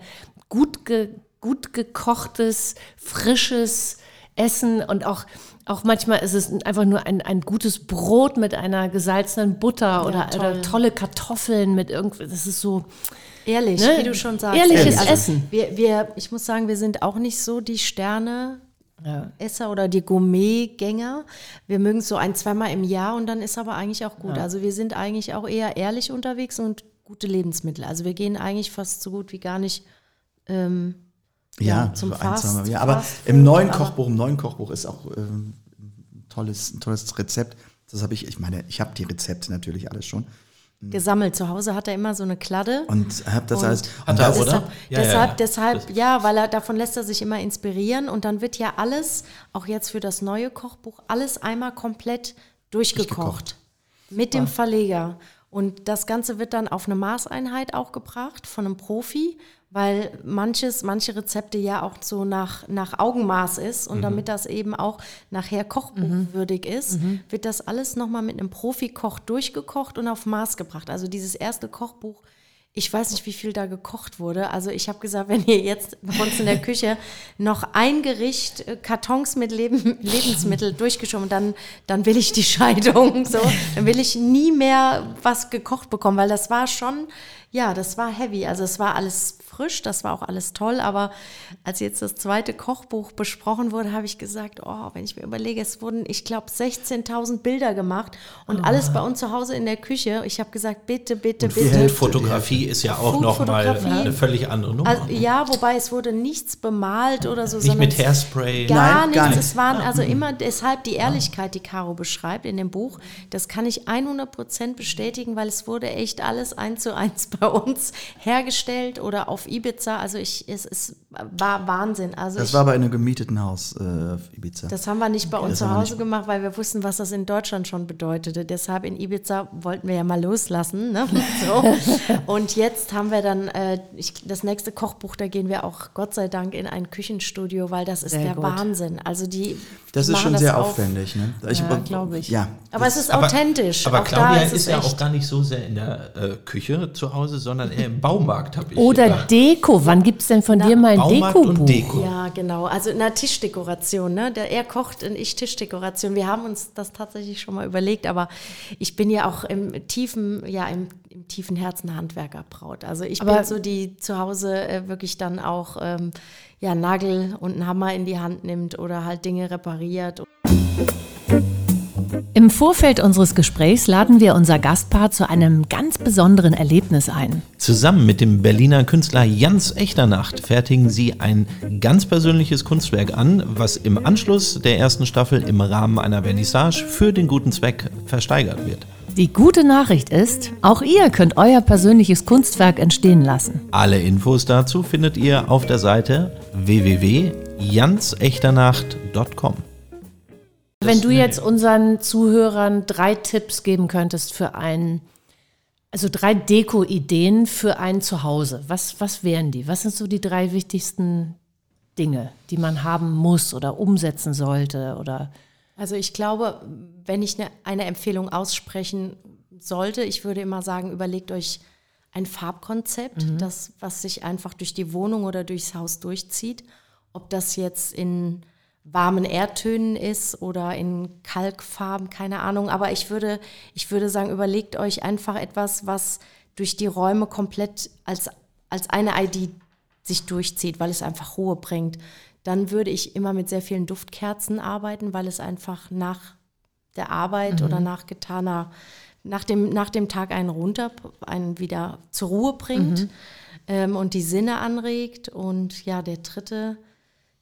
gut, ge, gut gekochtes, frisches Essen und auch, auch manchmal ist es einfach nur ein, ein gutes Brot mit einer gesalzenen Butter oder, toll. oder tolle Kartoffeln mit irgendwie, das ist so, Ehrlich, Ne? wie du schon sagst. Ehrliches Also, Essen. Wir, wir, ich muss sagen, wir sind auch nicht so die Sterne. Ja. Esser oder die Gourmet-Gänger. Wir mögen es so ein, zweimal im Jahr und dann ist aber eigentlich auch gut. Also wir sind eigentlich auch eher ehrlich unterwegs und gute Lebensmittel. Also wir gehen eigentlich fast so gut wie gar nicht ähm, Ja, Ja, zum so ein, Fast- zweimal. ja aber Fast im neuen aber- Kochbuch, im neuen Kochbuch ist auch ähm, ein tolles, ein tolles Rezept. Das habe ich, ich meine, ich habe die Rezepte natürlich alles schon gesammelt. Zu Hause hat er immer so eine Kladde. und habe das Und alles. Hat Und er, das, oder? Deshalb, Ja, ja, deshalb, ja. deshalb ja, weil er davon lässt er sich immer inspirieren und dann wird ja alles, auch jetzt für das neue Kochbuch, alles einmal komplett durchgekocht. Mit dem Verleger. Und das Ganze wird dann auf eine Maßeinheit auch gebracht von einem Profi, weil manches, manche Rezepte ja auch so nach, nach Augenmaß ist. Und damit das eben auch nachher kochbuchwürdig ist, wird das alles nochmal mit einem Profikoch durchgekocht und auf Maß gebracht. Also dieses erste Kochbuch ich weiß nicht, wie viel da gekocht wurde. Also ich habe gesagt, wenn ihr jetzt bei uns in der Küche noch ein Gericht, äh, Kartons mit Leben, Lebensmitteln durchgeschoben, dann, dann will ich die Scheidung. So, dann will ich nie mehr was gekocht bekommen, weil das war schon, ja, das war heavy. Also es war alles frisch, das war auch alles toll. Aber als jetzt das zweite Kochbuch besprochen wurde, habe ich gesagt, oh, wenn ich mir überlege, es wurden, ich glaube, 16.000 Bilder gemacht und alles bei uns zu Hause in der Küche. Ich habe gesagt, bitte, bitte, Und bitte. Hälfte Foodfotografie ist ja auch nochmal eine völlig andere Nummer. Also, ja, wobei es wurde nichts bemalt oder so, Nicht mit Hairspray. Gar Nein, nichts. gar nichts. Es waren also immer deshalb die Ehrlichkeit, die Caro beschreibt in dem Buch. Das kann ich 100% bestätigen, weil es wurde echt alles eins zu eins bei uns hergestellt oder auf Ibiza. Also ich, es, es war Wahnsinn. Also das ich, war bei einem gemieteten Haus äh, auf Ibiza. das haben wir nicht bei uns Das zu Hause gemacht, weil wir wussten, was das in Deutschland schon bedeutete. Deshalb in Ibiza wollten wir ja mal loslassen. Ne? So. Und jetzt haben wir dann äh, ich, das nächste Kochbuch, da gehen wir auch Gott sei Dank in ein Küchenstudio, weil das ist Sehr der gut. Wahnsinn. Also die das ist schon das sehr auf- aufwendig. Ne? Ja, glaube ich. Ja, Aber es ist Aber- authentisch. Aber auch Claudia ist, ist, ja echt. auch gar nicht so sehr in der äh, Küche zu Hause, sondern eher im Baumarkt, habe ich Oder gedacht. Deko. Wann gibt es denn von dir mal ein Baumarkt Deko-Buch? und Deko. Ja, genau. Also in der Tischdekoration, ne? Der, er kocht und ich Tischdekoration. Wir haben uns das tatsächlich schon mal überlegt, aber ich bin ja auch im tiefen, ja, im, im tiefen Herzen Handwerkerbraut. Also ich Aber- bin so, die zu Hause äh, wirklich dann auch ähm, ja, Nagel und einen Hammer in die Hand nimmt oder halt Dinge repariert. Im Vorfeld unseres Gesprächs laden wir unser Gastpaar zu einem ganz besonderen Erlebnis ein. Zusammen mit dem Berliner Künstler Jans Echternacht fertigen sie ein ganz persönliches Kunstwerk an, was im Anschluss der ersten Staffel im Rahmen einer Vernissage für den guten Zweck versteigert wird. Die gute Nachricht ist, auch ihr könnt euer persönliches Kunstwerk entstehen lassen. Alle Infos dazu findet ihr auf der Seite www.janseechternacht.com. Wenn du jetzt unseren Zuhörern drei Tipps geben könntest für ein, also drei Deko-Ideen für ein Zuhause, was, was wären die? Was sind so die drei wichtigsten Dinge, die man haben muss oder umsetzen sollte oder Also ich glaube, wenn ich eine, eine Empfehlung aussprechen sollte, ich würde immer sagen, überlegt euch ein Farbkonzept, das, was sich einfach durch die Wohnung oder durchs Haus durchzieht. Ob das jetzt in warmen Erdtönen ist oder in Kalkfarben, keine Ahnung. Aber ich würde, ich würde sagen, überlegt euch einfach etwas, was durch die Räume komplett als, als eine ID sich durchzieht, weil es einfach Ruhe bringt. Dann würde ich immer mit sehr vielen Duftkerzen arbeiten, weil es einfach nach der Arbeit mhm. oder nach getaner, nach dem, nach dem Tag einen runter, einen wieder zur Ruhe bringt mhm. ähm, und die Sinne anregt. Und ja, der dritte,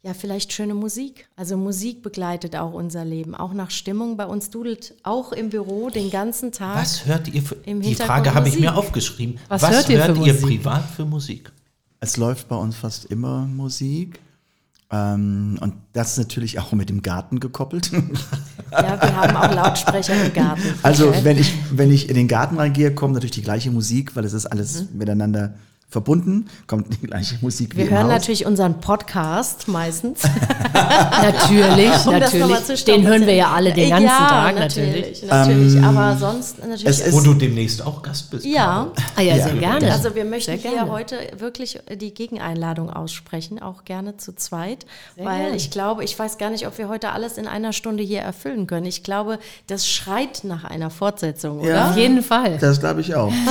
ja, vielleicht schöne Musik. Also Musik begleitet auch unser Leben, auch nach Stimmung. Bei uns dudelt auch im Büro den ganzen Tag. Was hört ihr für, die Frage habe ich mir aufgeschrieben. Was, Was hört, ihr, hört ihr privat für Musik? Es läuft bei uns fast immer Musik. Ähm, und das natürlich auch mit dem Garten gekoppelt. Ja, wir haben auch Lautsprecher im Garten. Also wenn ich, wenn ich in den Garten reingehe, kommt natürlich die gleiche Musik, weil es ist alles mhm. miteinander verbunden, kommt die gleiche Musik Wir hören natürlich unseren Podcast meistens. natürlich, um natürlich. Den hören wir ja alle den ganzen ja, Tag natürlich. Natürlich, ähm, aber sonst natürlich. Wo du demnächst auch Gast bist. Ja, ah, ja, sehr gerne. Also wir möchten hier heute wirklich die Gegeneinladung aussprechen, auch gerne zu zweit, sehr weil gerne. ich glaube, ich weiß gar nicht, ob wir heute alles in einer Stunde hier erfüllen können. Ich glaube, das schreit nach einer Fortsetzung, oder? Ja, Auf jeden Fall. Das glaube ich auch.